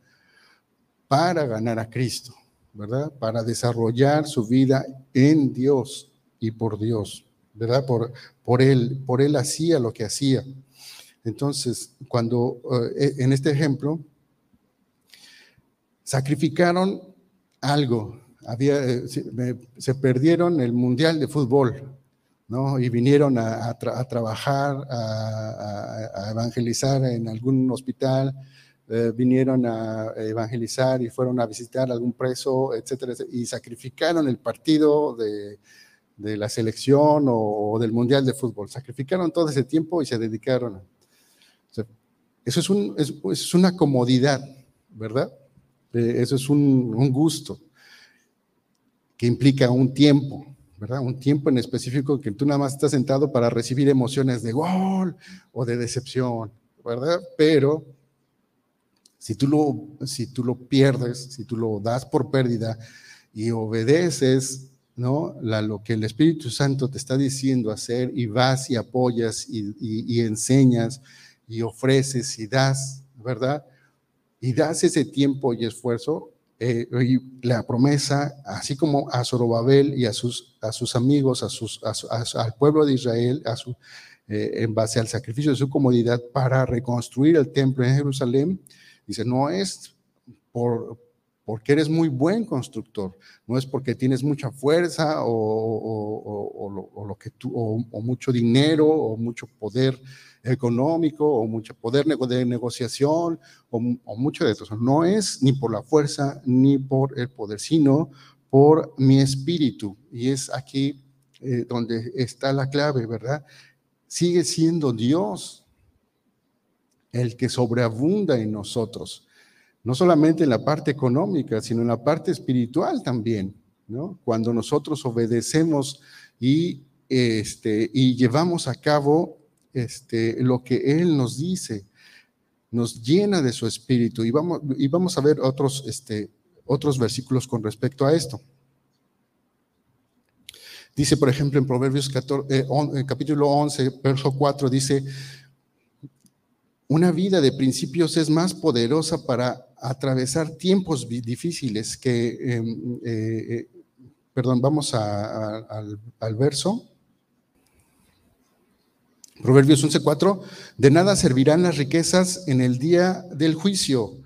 para ganar a Cristo, ¿verdad? Para desarrollar su vida en Dios y por Dios, ¿verdad? Por, por Él, por Él hacía lo que hacía. Entonces, cuando eh, en este ejemplo, sacrificaron algo, había, eh, se, perdieron el Mundial de Fútbol, ¿no? Y vinieron a, trabajar, a, evangelizar en algún hospital, eh, vinieron a evangelizar y fueron a visitar algún preso, etcétera, y sacrificaron el partido de, la selección o, del Mundial de Fútbol. Sacrificaron todo ese tiempo y se dedicaron. eso es, un, es, una comodidad, ¿verdad? Eh, eso es un, un gusto que implica un tiempo, ¿verdad? Un tiempo en específico que tú nada más estás sentado para recibir emociones de gol o de decepción, ¿verdad? Pero si tú lo, si tú lo pierdes, si tú lo das por pérdida y obedeces, ¿no? La, lo que el Espíritu Santo te está diciendo hacer y vas y apoyas y, y enseñas y ofreces y das, ¿verdad? Y das ese tiempo y esfuerzo, eh, la promesa, así como a Zorobabel y a sus, amigos, a al pueblo de Israel, a su, eh, en base al sacrificio de su comodidad para reconstruir el templo en Jerusalén, dice, no es por, porque eres muy buen constructor, no es porque tienes mucha fuerza o, lo que tú, o, mucho dinero o mucho poder económico o mucho poder de negociación o, mucho de eso. No es ni por la fuerza ni por el poder, sino por mi espíritu. Y es aquí eh, donde está la clave, ¿verdad? Sigue siendo Dios el que sobreabunda en nosotros, no solamente en la parte económica, sino en la parte espiritual también, ¿no? Cuando nosotros obedecemos y, este, y llevamos a cabo este, lo que Él nos dice, nos llena de su espíritu. Y vamos, y vamos a ver otros, este, otros versículos con respecto a esto. Dice, por ejemplo, en Proverbios 14, eh, eh, capítulo 11, verso 4, dice, una vida de principios es más poderosa para atravesar tiempos difíciles que, em, eh, perdón, vamos al, al verso. Proverbios 11:4, de nada servirán las riquezas en el día del juicio,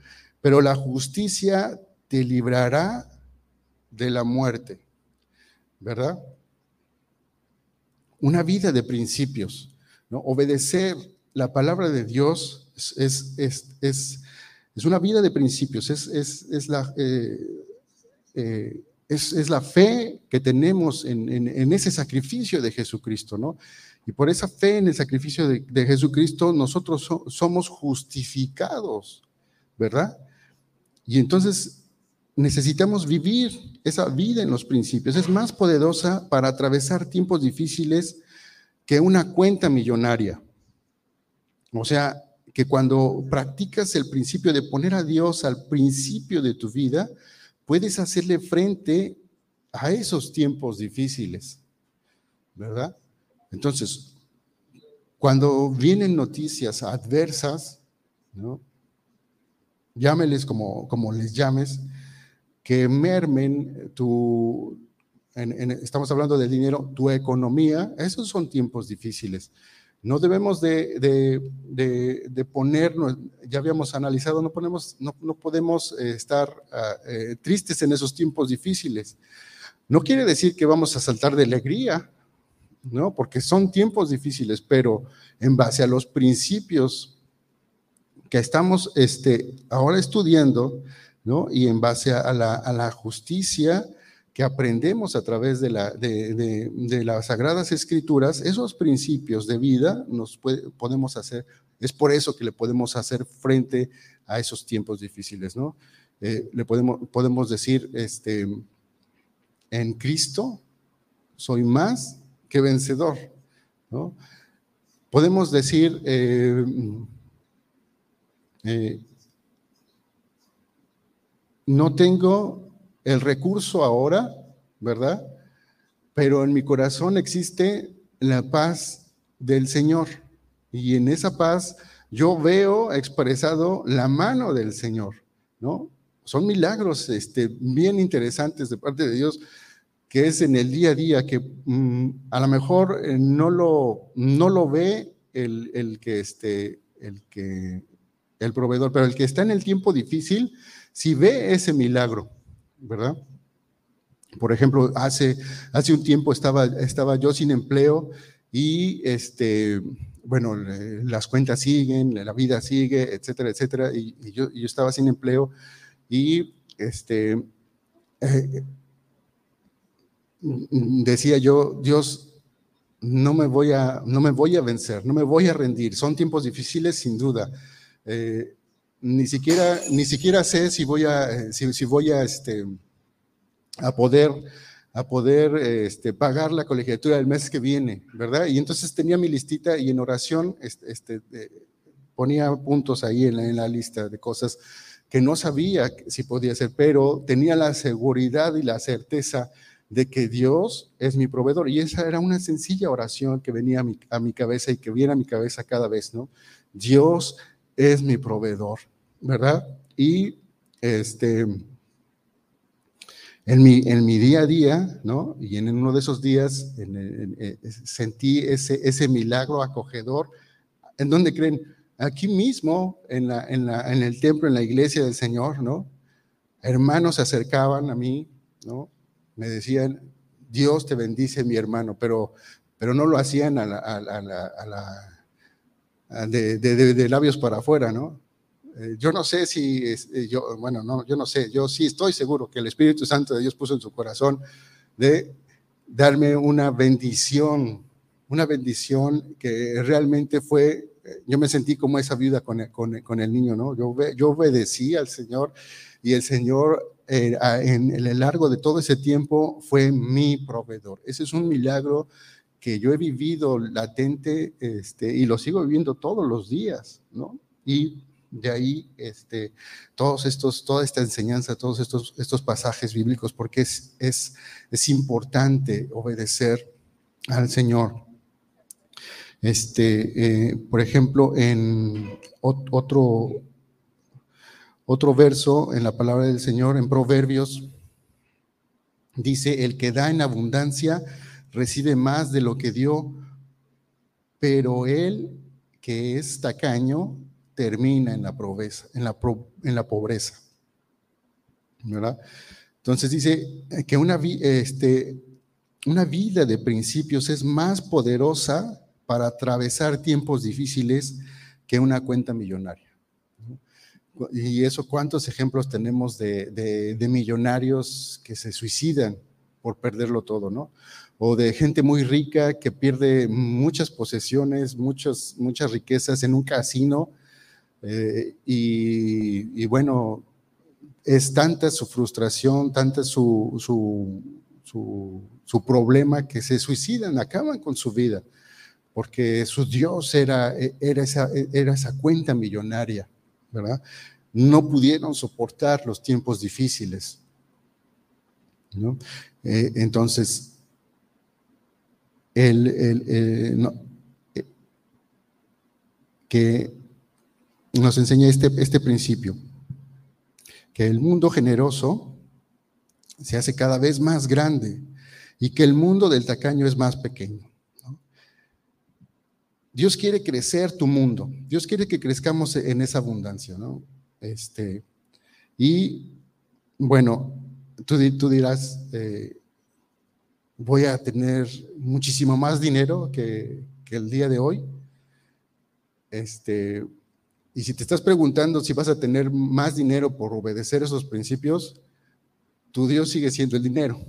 pero la justicia te librará de la muerte. ¿Verdad? Una vida de principios, ¿no? Obedecer la palabra de Dios es, es, es, es una vida de principios, es, la, eh, eh, es, la fe que tenemos en, en ese sacrificio de Jesucristo, ¿no? Y por esa fe en el sacrificio de, Jesucristo, nosotros somos justificados, ¿verdad? Y entonces necesitamos vivir esa vida en los principios. Es más poderosa para atravesar tiempos difíciles que una cuenta millonaria. O sea, que cuando practicas el principio de poner a Dios al principio de tu vida, puedes hacerle frente a esos tiempos difíciles, ¿verdad? Entonces, cuando vienen noticias adversas, ¿no? llámeles como, como les llames, que mermen tu, estamos hablando de dinero, tu economía, esos son tiempos difíciles. No debemos de, de, ponernos, ya habíamos analizado, no, ponemos, no, podemos eh, estar ah, eh, tristes en esos tiempos difíciles. No quiere decir que vamos a saltar de alegría, ¿no? Porque son tiempos difíciles, pero en base a los principios que estamos este, ahora estudiando, ¿no? Y en base a la, justicia que aprendemos a través de, la, de, las Sagradas Escrituras, esos principios de vida nos podemos hacer, es por eso que le podemos hacer frente a esos tiempos difíciles, ¿no? Eh, le podemos, podemos decir, este, en Cristo soy más que vencedor. ¿no? Podemos decir, eh, eh, no tengo el recurso ahora, ¿verdad? Pero en mi corazón existe la paz del Señor. Y en esa paz yo veo expresado la mano del Señor, ¿no? Son milagros este, bien interesantes de parte de Dios, que es en el día a día, que mm, a lo mejor eh, no, lo, no lo ve el, el, que, este, el que, el proveedor, pero el que está en el tiempo difícil, si ve ese milagro, ¿verdad? Por ejemplo, hace, hace un tiempo estaba, estaba yo sin empleo y este, bueno, las cuentas siguen, la vida sigue, etcétera, etcétera, y, yo, yo, estaba sin empleo y este, eh, decía yo, Dios, no me, voy a, no me voy a vencer, no me voy a rendir, son tiempos difíciles sin duda. Eh, ni siquiera, ni siquiera sé si voy a, si, voy a, este, a poder, a poder este, pagar la colegiatura del mes que viene, ¿verdad? Y entonces tenía mi listita y en oración este, este ponía puntos ahí en la, en la lista de cosas que no sabía si podía hacer, pero tenía la seguridad y la certeza de que Dios es mi proveedor. Y esa era una sencilla oración que venía a mi, a mi cabeza y que viene a mi cabeza cada vez, ¿no? Dios es mi proveedor. ¿Verdad? Y este, en mi, en mi día a día, ¿no? Y en uno de esos días eh, sentí ese, ese milagro acogedor. ¿En dónde creen? Aquí mismo, en, la, en, la, en el templo, en la iglesia del Señor, ¿no? Hermanos se acercaban a mí, ¿no? Me decían, Dios te bendice, mi hermano, pero, pero no lo hacían de, de, labios para afuera, ¿no? Eh, yo no sé si, eh, yo, bueno, no, yo no sé, yo sí estoy seguro que el Espíritu Santo de Dios puso en su corazón de darme una bendición, una bendición que realmente fue, eh, yo me sentí como esa viuda con el, con, niño, ¿no? Yo, yo obedecí al Señor y el Señor en el largo de todo ese tiempo fue mi proveedor. Ese es un milagro que yo he vivido latente este, y lo sigo viviendo todos los días, ¿no? Y de ahí este, todos estos, toda esta enseñanza, todos estos, estos pasajes bíblicos, porque es, es, es importante obedecer al Señor. Este, eh, por ejemplo, en otro, otro verso en la palabra del Señor, en Proverbios, dice, el que da en abundancia recibe más de lo que dio, pero el que es tacaño termina en la pobreza, en la, en la pobreza. ¿verdad? Entonces dice que una, este, una vida de principios es más poderosa para atravesar tiempos difíciles que una cuenta millonaria. Y eso, ¿cuántos ejemplos tenemos de, millonarios que se suicidan por perderlo todo, ¿no? O de gente muy rica que pierde muchas posesiones, muchas riquezas en un casino eh, y, bueno, es tanta su frustración, tanta su, su, su, problema que se suicidan, acaban con su vida, porque su Dios era, era, esa, era esa cuenta millonaria, ¿verdad? No pudieron soportar los tiempos difíciles. ¿no? Eh, entonces, el, el, no, eh, que nos enseña este, este principio, que el mundo generoso se hace cada vez más grande y que el mundo del tacaño es más pequeño. Dios quiere crecer tu mundo, Dios quiere que crezcamos en esa abundancia, ¿no? Este, y bueno, tú, tú dirás, eh, voy a tener muchísimo más dinero que, que el día de hoy. Este, y si te estás preguntando si vas a tener más dinero por obedecer esos principios, tu Dios sigue siendo el dinero.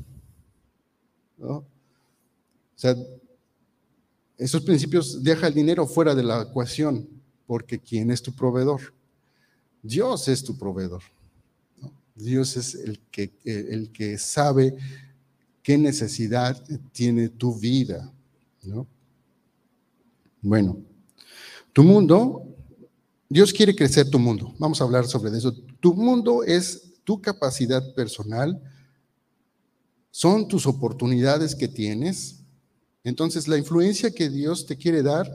O sea, esos principios deja el dinero fuera de la ecuación, porque ¿quién es tu proveedor? Dios es tu proveedor. Dios es el que, el que sabe qué necesidad tiene tu vida. ¿no? Bueno, tu mundo Dios quiere crecer tu mundo. Vamos a hablar sobre eso. Tu mundo es tu capacidad personal, son tus oportunidades que tienes. Entonces, la influencia que Dios te quiere dar,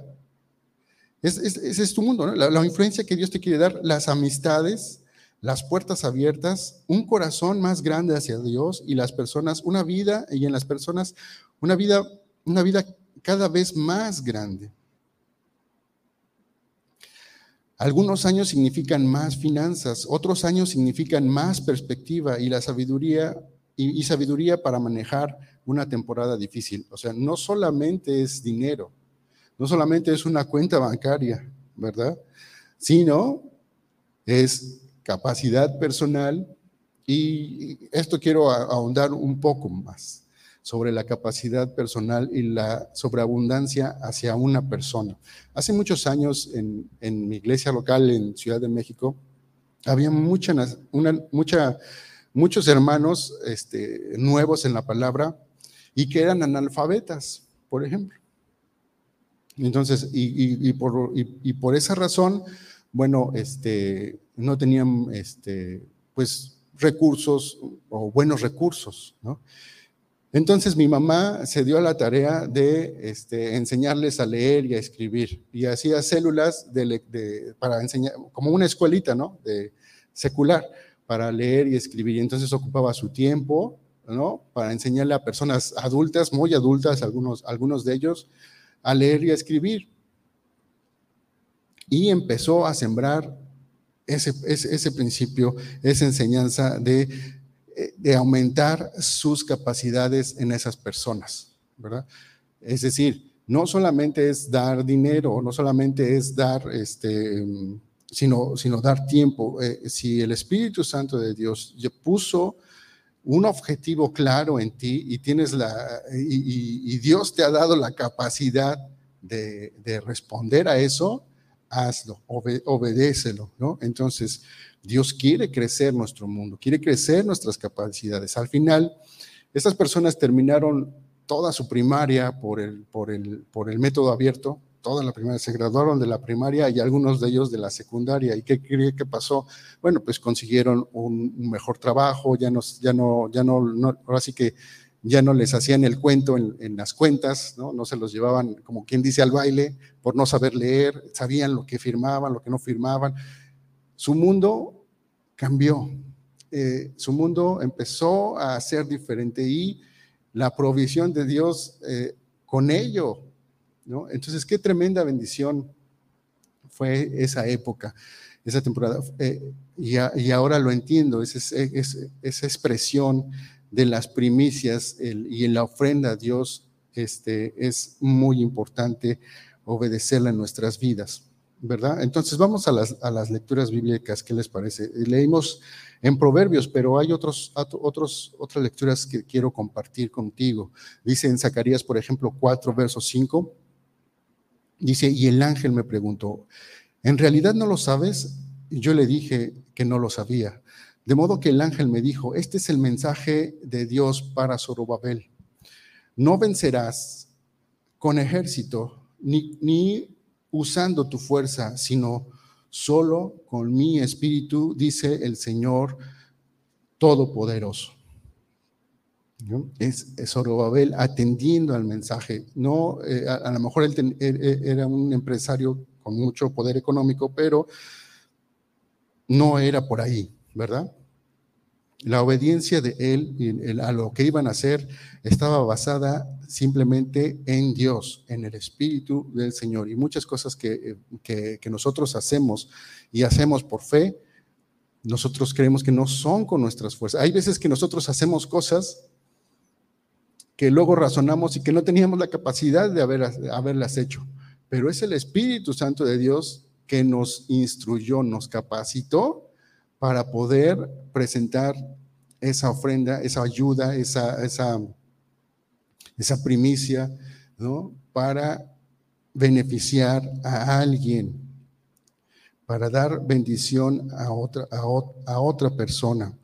ese es, tu mundo, ¿no? la influencia que Dios te quiere dar, las amistades, las puertas abiertas, un corazón más grande hacia Dios y las personas, una vida y en las personas una vida, una vida cada vez más grande. Algunos años significan más finanzas, otros años significan más perspectiva y la sabiduría y, sabiduría para manejar una temporada difícil. O sea, no solamente es dinero, no solamente es una cuenta bancaria, ¿verdad? Sino es capacidad personal y esto quiero ahondar un poco más sobre la capacidad personal y la sobreabundancia hacia una persona. Hace muchos años en, mi iglesia local en Ciudad de México, había mucha, muchos hermanos este, nuevos en la palabra y que eran analfabetas, por ejemplo. Entonces, y, por, y por esa razón, bueno, este, no tenían este, pues, recursos o buenos recursos. ¿no? Entonces mi mamá se dio a la tarea de este, enseñarles a leer y a escribir y hacía células para enseñar, como una escuelita, ¿no? De secular, para leer y escribir. Y entonces ocupaba su tiempo, ¿no? Para enseñarle a personas adultas, muy adultas, algunos, algunos de ellos, a leer y a escribir. Y empezó a sembrar ese, ese, principio, esa enseñanza de, de, aumentar sus capacidades en esas personas, ¿verdad? Es decir, no solamente es dar dinero, no solamente es dar, este, sino, sino dar tiempo. Eh, si el Espíritu Santo de Dios puso un objetivo claro en ti y tienes la, y, Dios te ha dado la capacidad de, de responder a eso, hazlo, obedécelo, ¿no? Entonces, Dios quiere crecer nuestro mundo, quiere crecer nuestras capacidades. Al final, estas personas terminaron toda su primaria por el, por el, por el método abierto, toda la primaria, se graduaron de la primaria y algunos de ellos de la secundaria. ¿Y qué cree que pasó? Bueno, pues consiguieron un, mejor trabajo, ya no, ya no, ya no, no, ahora sí que ya no les hacían el cuento en, las cuentas, ¿no? no se los llevaban, como quien dice, al baile por no saber leer, sabían lo que firmaban, lo que no firmaban. Su mundo cambió, eh, su mundo empezó a ser diferente y la provisión de Dios eh, con ello, ¿no? Entonces, qué tremenda bendición fue esa época, esa temporada. Eh, y, ahora lo entiendo, esa, esa expresión de las primicias y en la ofrenda a Dios este, es muy importante obedecerla en nuestras vidas, ¿verdad? Entonces vamos a las, lecturas bíblicas, ¿qué les parece? Leímos en Proverbios, pero hay otros, otros, otras lecturas que quiero compartir contigo. Dice en Zacarías, por ejemplo, 4, verso 5, dice, y el ángel me preguntó, ¿en realidad no lo sabes? Yo le dije que no lo sabía. De modo que el ángel me dijo, este es el mensaje de Dios para Zorobabel. No vencerás con ejército ni, ni usando tu fuerza, sino solo con mi espíritu, dice el Señor Todopoderoso. Es, Zorobabel atendiendo al mensaje. No, eh, a, lo mejor él, era un empresario con mucho poder económico, pero no era por ahí, ¿verdad? La obediencia de él a lo que iban a hacer estaba basada simplemente en Dios, en el Espíritu del Señor. Y muchas cosas que, nosotros hacemos y hacemos por fe, nosotros creemos que no son con nuestras fuerzas. Hay veces que nosotros hacemos cosas que luego razonamos y que no teníamos la capacidad de haber, haberlas hecho. Pero es el Espíritu Santo de Dios que nos instruyó, nos capacitó para poder presentar esa ofrenda, esa ayuda, esa, esa, esa primicia, ¿no? Para beneficiar a alguien, para dar bendición a otra, a, otra persona.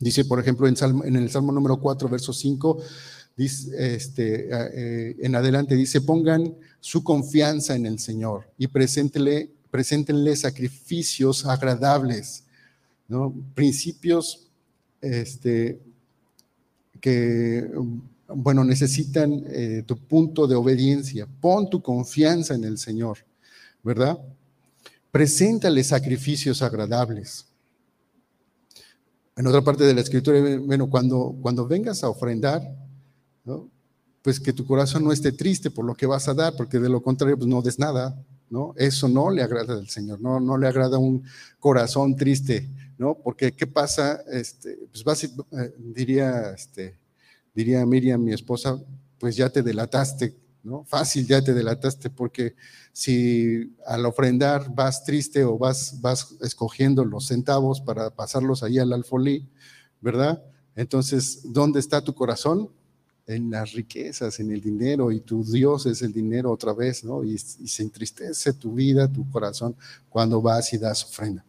Dice, por ejemplo, en, en, el Salmo número 4, verso 5, dice, este, eh, en adelante dice, pongan su confianza en el Señor y preséntenle preséntenle sacrificios agradables. ¿no? Principios este, que, bueno, necesitan eh, tu punto de obediencia. Pon tu confianza en el Señor, ¿verdad? Preséntale sacrificios agradables. En otra parte de la escritura, bueno, cuando, cuando vengas a ofrendar, ¿no? pues que tu corazón no esté triste por lo que vas a dar, porque de lo contrario, pues no des nada, ¿no? Eso no le agrada al Señor, no, no le agrada un corazón triste, ¿no? Porque ¿qué pasa? Este, pues eh, diría, este, diría Miriam, mi esposa, pues ya te delataste, ¿no? Fácil ya te delataste, porque si al ofrendar vas triste o vas, vas escogiendo los centavos para pasarlos ahí al alfolí, ¿verdad? Entonces, ¿dónde está tu corazón? En las riquezas, en el dinero, y tu Dios es el dinero otra vez, ¿no? Y, se entristece tu vida, tu corazón, cuando vas y das ofrenda.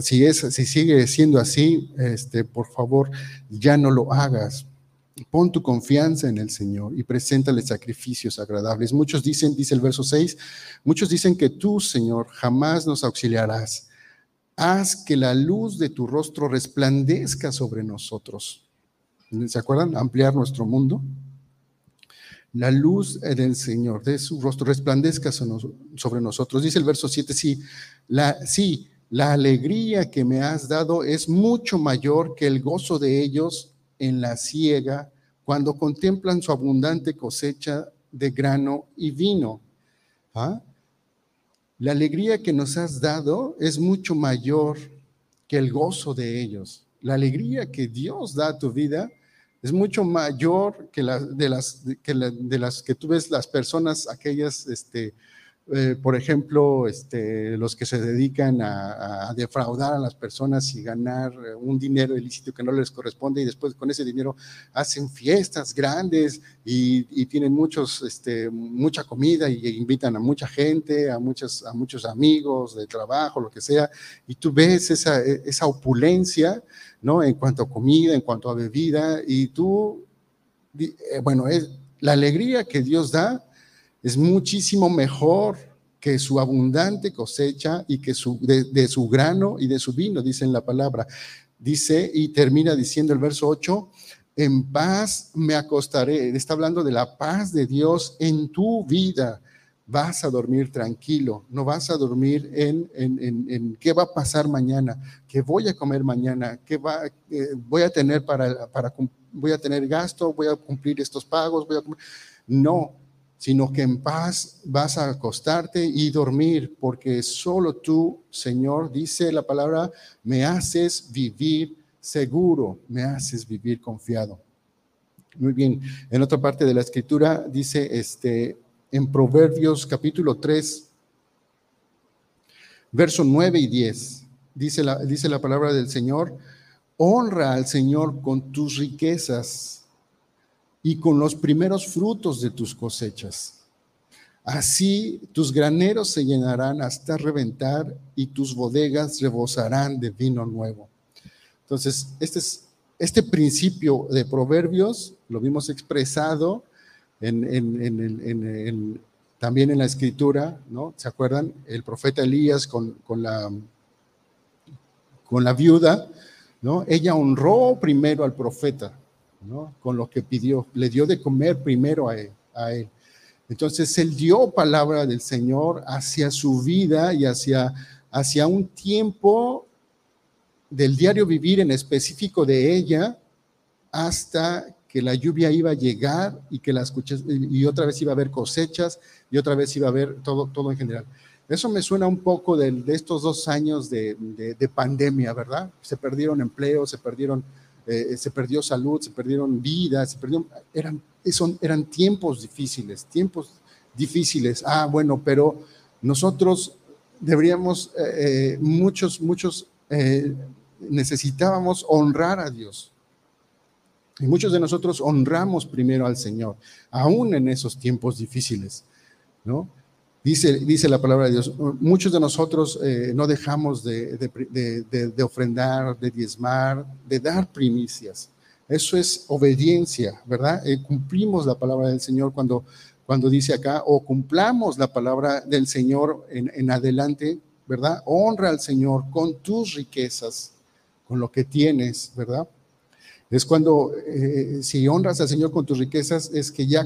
Si, es, si sigue siendo así, este, por favor, ya no lo hagas. Pon tu confianza en el Señor y preséntale sacrificios agradables. Muchos dicen, dice el verso 6, muchos dicen que tú, Señor, jamás nos auxiliarás. Haz que la luz de tu rostro resplandezca sobre nosotros ¿Se acuerdan? Ampliar nuestro mundo. La luz del Señor, de su rostro, resplandezca sobre nosotros. Dice el verso 7, sí, la, sí, la alegría que me has dado es mucho mayor que el gozo de ellos en la siega cuando contemplan su abundante cosecha de grano y vino. ¿Ah? La alegría que nos has dado es mucho mayor que el gozo de ellos. La alegría que Dios da a tu vida es mucho mayor que, la, de, las, que de las que tú ves las personas, aquellas, este, eh, por ejemplo, este, los que se dedican a, defraudar a las personas y ganar eh, un dinero ilícito que no les corresponde y después con ese dinero hacen fiestas grandes y, tienen muchos, este, mucha comida y invitan a mucha gente, a, muchos, a muchos amigos de trabajo, lo que sea, y tú ves esa, esa opulencia ¿no? En cuanto a comida, en cuanto a bebida, y tú, eh, bueno, es, la alegría que Dios da es muchísimo mejor que su abundante cosecha y que su, de, su grano y de su vino, dice en la palabra. Dice y termina diciendo el verso 8, en paz me acostaré. Está hablando de la paz de Dios en tu vida vas a dormir tranquilo, no vas a dormir en, en, qué va a pasar mañana, qué voy a comer mañana, qué va, eh, voy a tener para, para, voy a tener gasto, voy a cumplir estos pagos, voy a No, sino que en paz vas a acostarte y dormir, porque solo tú, Señor, dice la palabra, me haces vivir seguro, me haces vivir confiado. Muy bien, en otra parte de la escritura dice, este, en Proverbios capítulo 3, verso 9 y 10. Dice la, dice la palabra del Señor, honra al Señor con tus riquezas y con los primeros frutos de tus cosechas. Así tus graneros se llenarán hasta reventar y tus bodegas rebosarán de vino nuevo. Entonces, este, es, este principio de proverbios lo vimos expresado en, también en la escritura, ¿no? ¿Se acuerdan? El profeta Elías con, la, con la viuda, ¿no? Ella honró primero al profeta, ¿no? Con lo que pidió, le dio de comer primero a él. Entonces, él dio palabra del Señor hacia su vida y hacia, hacia un tiempo del diario vivir en específico de ella hasta que la lluvia iba a llegar y que las y otra vez iba a haber cosechas y otra vez iba a haber todo, todo en general. Eso me suena un poco de, estos dos años de, pandemia, ¿verdad? Se perdieron empleos, se perdieron, eh, se perdió salud, se perdieron vidas, se perdieron, eran, son, eran tiempos difíciles, tiempos difíciles. Ah, bueno, pero nosotros deberíamos, eh, eh, muchos, muchos necesitábamos honrar a Dios y muchos de nosotros honramos primero al Señor, aún en esos tiempos difíciles, ¿no? Dice, dice la palabra de Dios, muchos de nosotros eh, no dejamos de, de, ofrendar, de diezmar, de dar primicias. Eso es obediencia, ¿verdad? Eh, cumplimos la palabra del Señor cuando, cuando dice acá, o cumplamos la palabra del Señor en, en adelante, ¿verdad? Honra al Señor con tus riquezas, con lo que tienes, ¿verdad? Es cuando, eh, si honras al Señor con tus riquezas, es que ya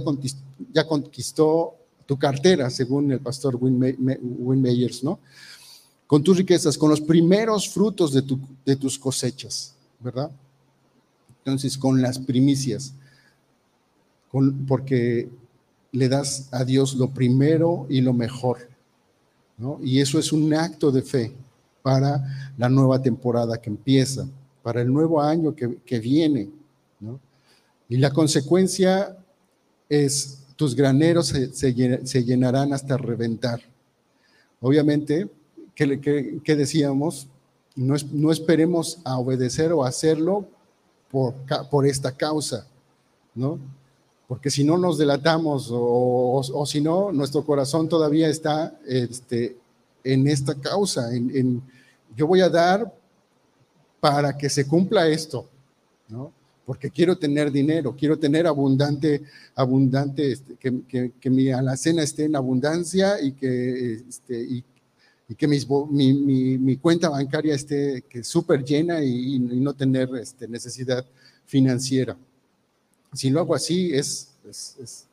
ya conquistó tu cartera, según el pastor Win, Meyers, ¿no? Con tus riquezas, con los primeros frutos de, tu, de tus cosechas, ¿verdad? Entonces, con las primicias, con, porque le das a Dios lo primero y lo mejor, ¿no? Y eso es un acto de fe para la nueva temporada que empieza para el nuevo año que, viene. ¿no? Y la consecuencia es, tus graneros se, llenarán hasta reventar. Obviamente, ¿qué, decíamos? No, no, esperemos a obedecer o hacerlo por, por esta causa, ¿no? Porque si no nos delatamos o, o, si no, nuestro corazón todavía está este, en esta causa, en, en yo voy a dar para que se cumpla esto, ¿no? Porque quiero tener dinero, quiero tener abundante, abundante, este, que, mi alacena esté en abundancia y que, este, y, que mi, cuenta bancaria esté súper llena y, no tener este, necesidad financiera. Si lo hago así, es, es,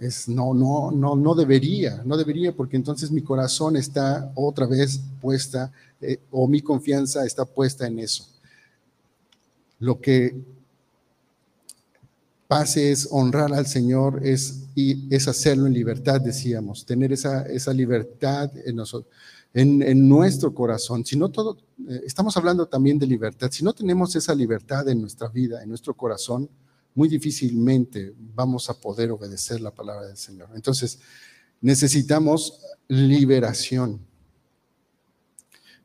eh, no, no, no, no debería, no debería, porque entonces mi corazón está otra vez puesta eh, o mi confianza está puesta en eso. Lo que pase es honrar al Señor, es, y es hacerlo en libertad, decíamos, tener esa, esa libertad en, nosotros, en, nuestro corazón. Si no todo, eh, estamos hablando también de libertad, si no tenemos esa libertad en nuestra vida, en nuestro corazón, muy difícilmente vamos a poder obedecer la palabra del Señor. Entonces, necesitamos liberación.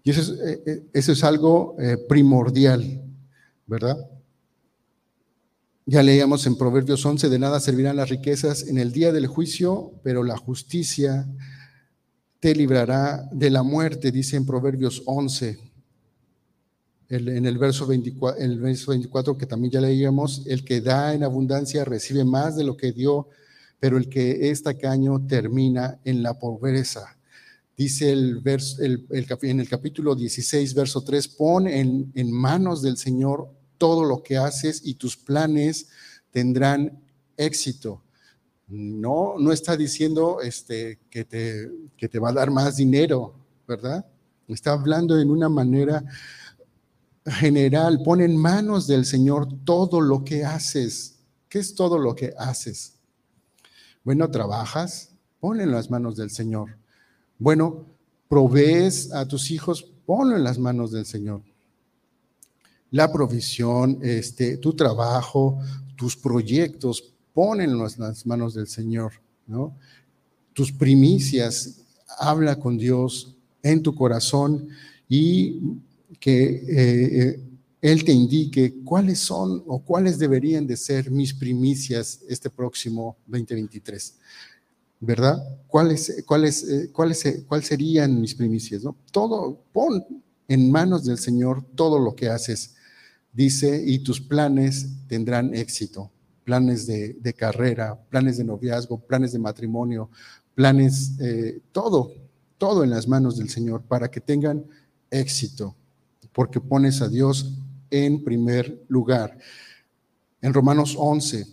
Y eso es, eh, eh, eso es algo primordial, ¿verdad? Ya leíamos en Proverbios 11, de nada servirán las riquezas en el día del juicio, pero la justicia te librará de la muerte, dice en Proverbios 11, en el verso, 24, el verso 24 que también ya leíamos, el que da en abundancia recibe más de lo que dio, pero el que es tacaño termina en la pobreza. Dice el, en el capítulo 16, verso 3, pon en, en manos del Señor todo lo que haces y tus planes tendrán éxito. No, no está diciendo este, que, te, que te va a dar más dinero, ¿verdad? Está hablando en una manera general. Pon en manos del Señor todo lo que haces. ¿Qué es todo lo que haces? Bueno, trabajas, pon en las manos del Señor. Bueno, provees a tus hijos, ponlo en las manos del Señor. La provisión, este, tu trabajo, tus proyectos, en las manos del Señor, ¿no? Tus primicias, habla con Dios en tu corazón y que eh, eh, Él te indique cuáles son o cuáles deberían de ser mis primicias este próximo 2023. ¿Verdad? ¿Cuáles, cuáles, eh, cuáles, eh, cuál serían mis primicias? Todo, pon en manos del Señor todo lo que haces, dice, y tus planes tendrán éxito. Planes de, carrera, planes de noviazgo, planes de matrimonio, planes, eh, todo, todo en las manos del Señor para que tengan éxito, porque pones a Dios en primer lugar. En Romanos 11,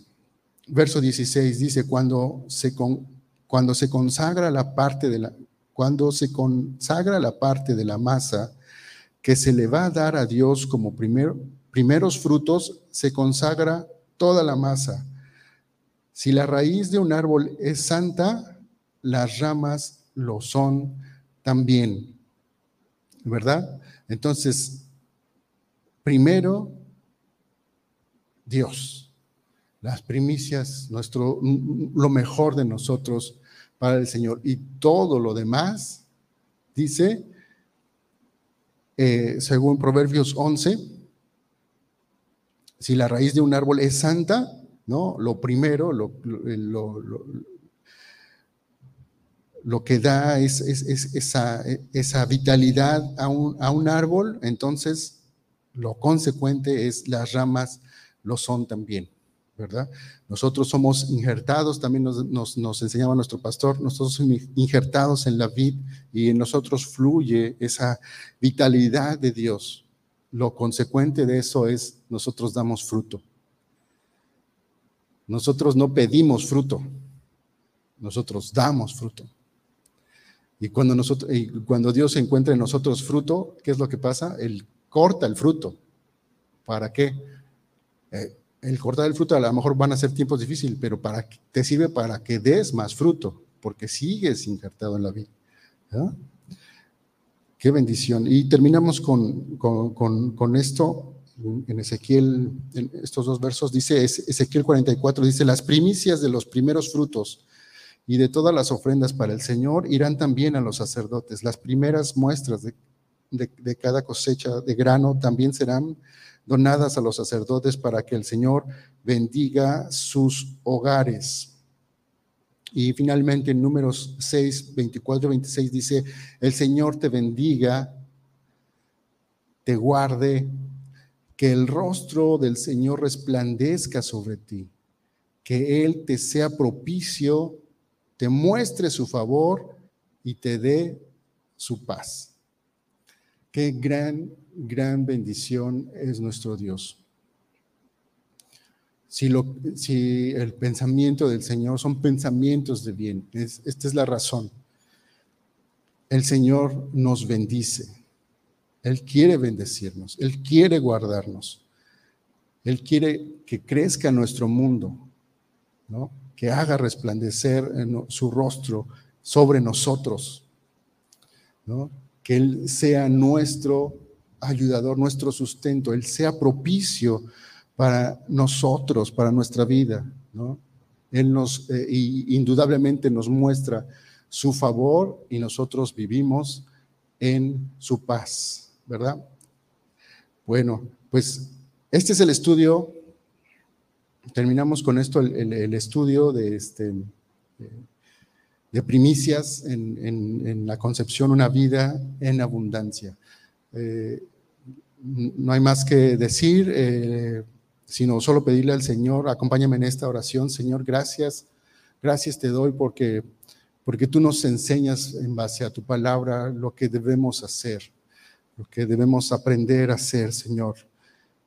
verso 16 dice, cuando se, con, cuando se consagra la parte de la, cuando se consagra la parte de la masa que se le va a dar a Dios como primer, primeros frutos, se consagra toda la masa. Si la raíz de un árbol es santa, las ramas lo son también. ¿Verdad? Entonces, primero, Dios, las primicias, nuestro, lo mejor de nosotros para el Señor. Y todo lo demás, dice, eh, según Proverbios 11, si la raíz de un árbol es santa, ¿no? Lo primero, lo, lo, que da es, esa, esa, vitalidad a un, a un árbol, entonces lo consecuente es las ramas lo son también, ¿verdad? Nosotros somos injertados, también nos, enseñaba nuestro pastor, nosotros somos injertados en la vid y en nosotros fluye esa vitalidad de Dios. Lo consecuente de eso es nosotros damos fruto. Nosotros no pedimos fruto, nosotros damos fruto. Y cuando, nosotros, y cuando Dios encuentra en nosotros fruto, ¿qué es lo que pasa? Él corta el fruto. ¿Para qué? Eh, el cortar el fruto a lo mejor van a ser tiempos difíciles, pero para, te sirve para que des más fruto, porque sigues injertado en la vida. Qué bendición. Y terminamos con, con, esto en Ezequiel, en estos dos versos, dice Ezequiel 44, dice, las primicias de los primeros frutos y de todas las ofrendas para el Señor irán también a los sacerdotes. Las primeras muestras de, de cada cosecha de grano también serán donadas a los sacerdotes para que el Señor bendiga sus hogares. Y finalmente en números 6, 24, 26 dice, el Señor te bendiga, te guarde, que el rostro del Señor resplandezca sobre ti, que Él te sea propicio, te muestre su favor y te dé su paz. Qué gran gran bendición es nuestro Dios. Si, lo, si el pensamiento del Señor son pensamientos de bien, esta es la razón. El Señor nos bendice. Él quiere bendecirnos, Él quiere guardarnos. Él quiere que crezca nuestro mundo, ¿no? que haga resplandecer su rostro sobre nosotros, ¿no? que Él sea nuestro ayudador, nuestro sustento, Él sea propicio para nosotros, para nuestra vida, ¿no? Él nos, eh, indudablemente nos muestra su favor y nosotros vivimos en su paz, ¿verdad? Bueno, pues este es el estudio, terminamos con esto, el, estudio de, este, de primicias en, la concepción, una vida en abundancia. Eh, no hay más que decir, eh, sino solo pedirle al Señor, acompáñame en esta oración, Señor, gracias, gracias te doy porque, porque tú nos enseñas en base a tu palabra lo que debemos hacer, lo que debemos aprender a hacer, Señor.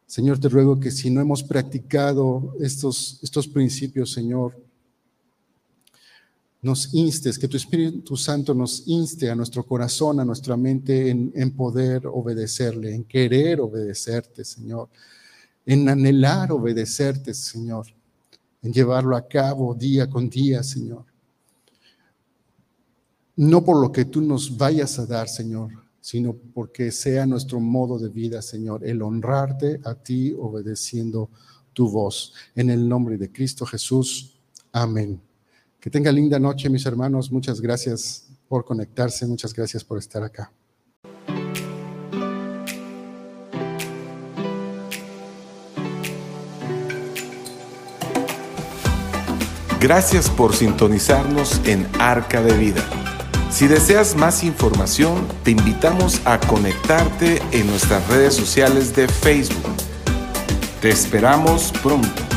Señor, te ruego que si no hemos practicado estos, estos principios, Señor, nos instes, que tu Espíritu Santo nos inste a nuestro corazón, a nuestra mente en, poder obedecerle, en querer obedecerte, Señor, en anhelar obedecerte, Señor, en llevarlo a cabo día con día, Señor. No por lo que tú nos vayas a dar, Señor, sino porque sea nuestro modo de vida, Señor, el honrarte a ti obedeciendo tu voz. En el nombre de Cristo Jesús. Amén. Que tenga linda noche, mis hermanos. Muchas gracias por conectarse. Muchas gracias por estar acá. Gracias por sintonizarnos en Arca de Vida. Si deseas más información, te invitamos a conectarte en nuestras redes sociales de Facebook. Te esperamos pronto.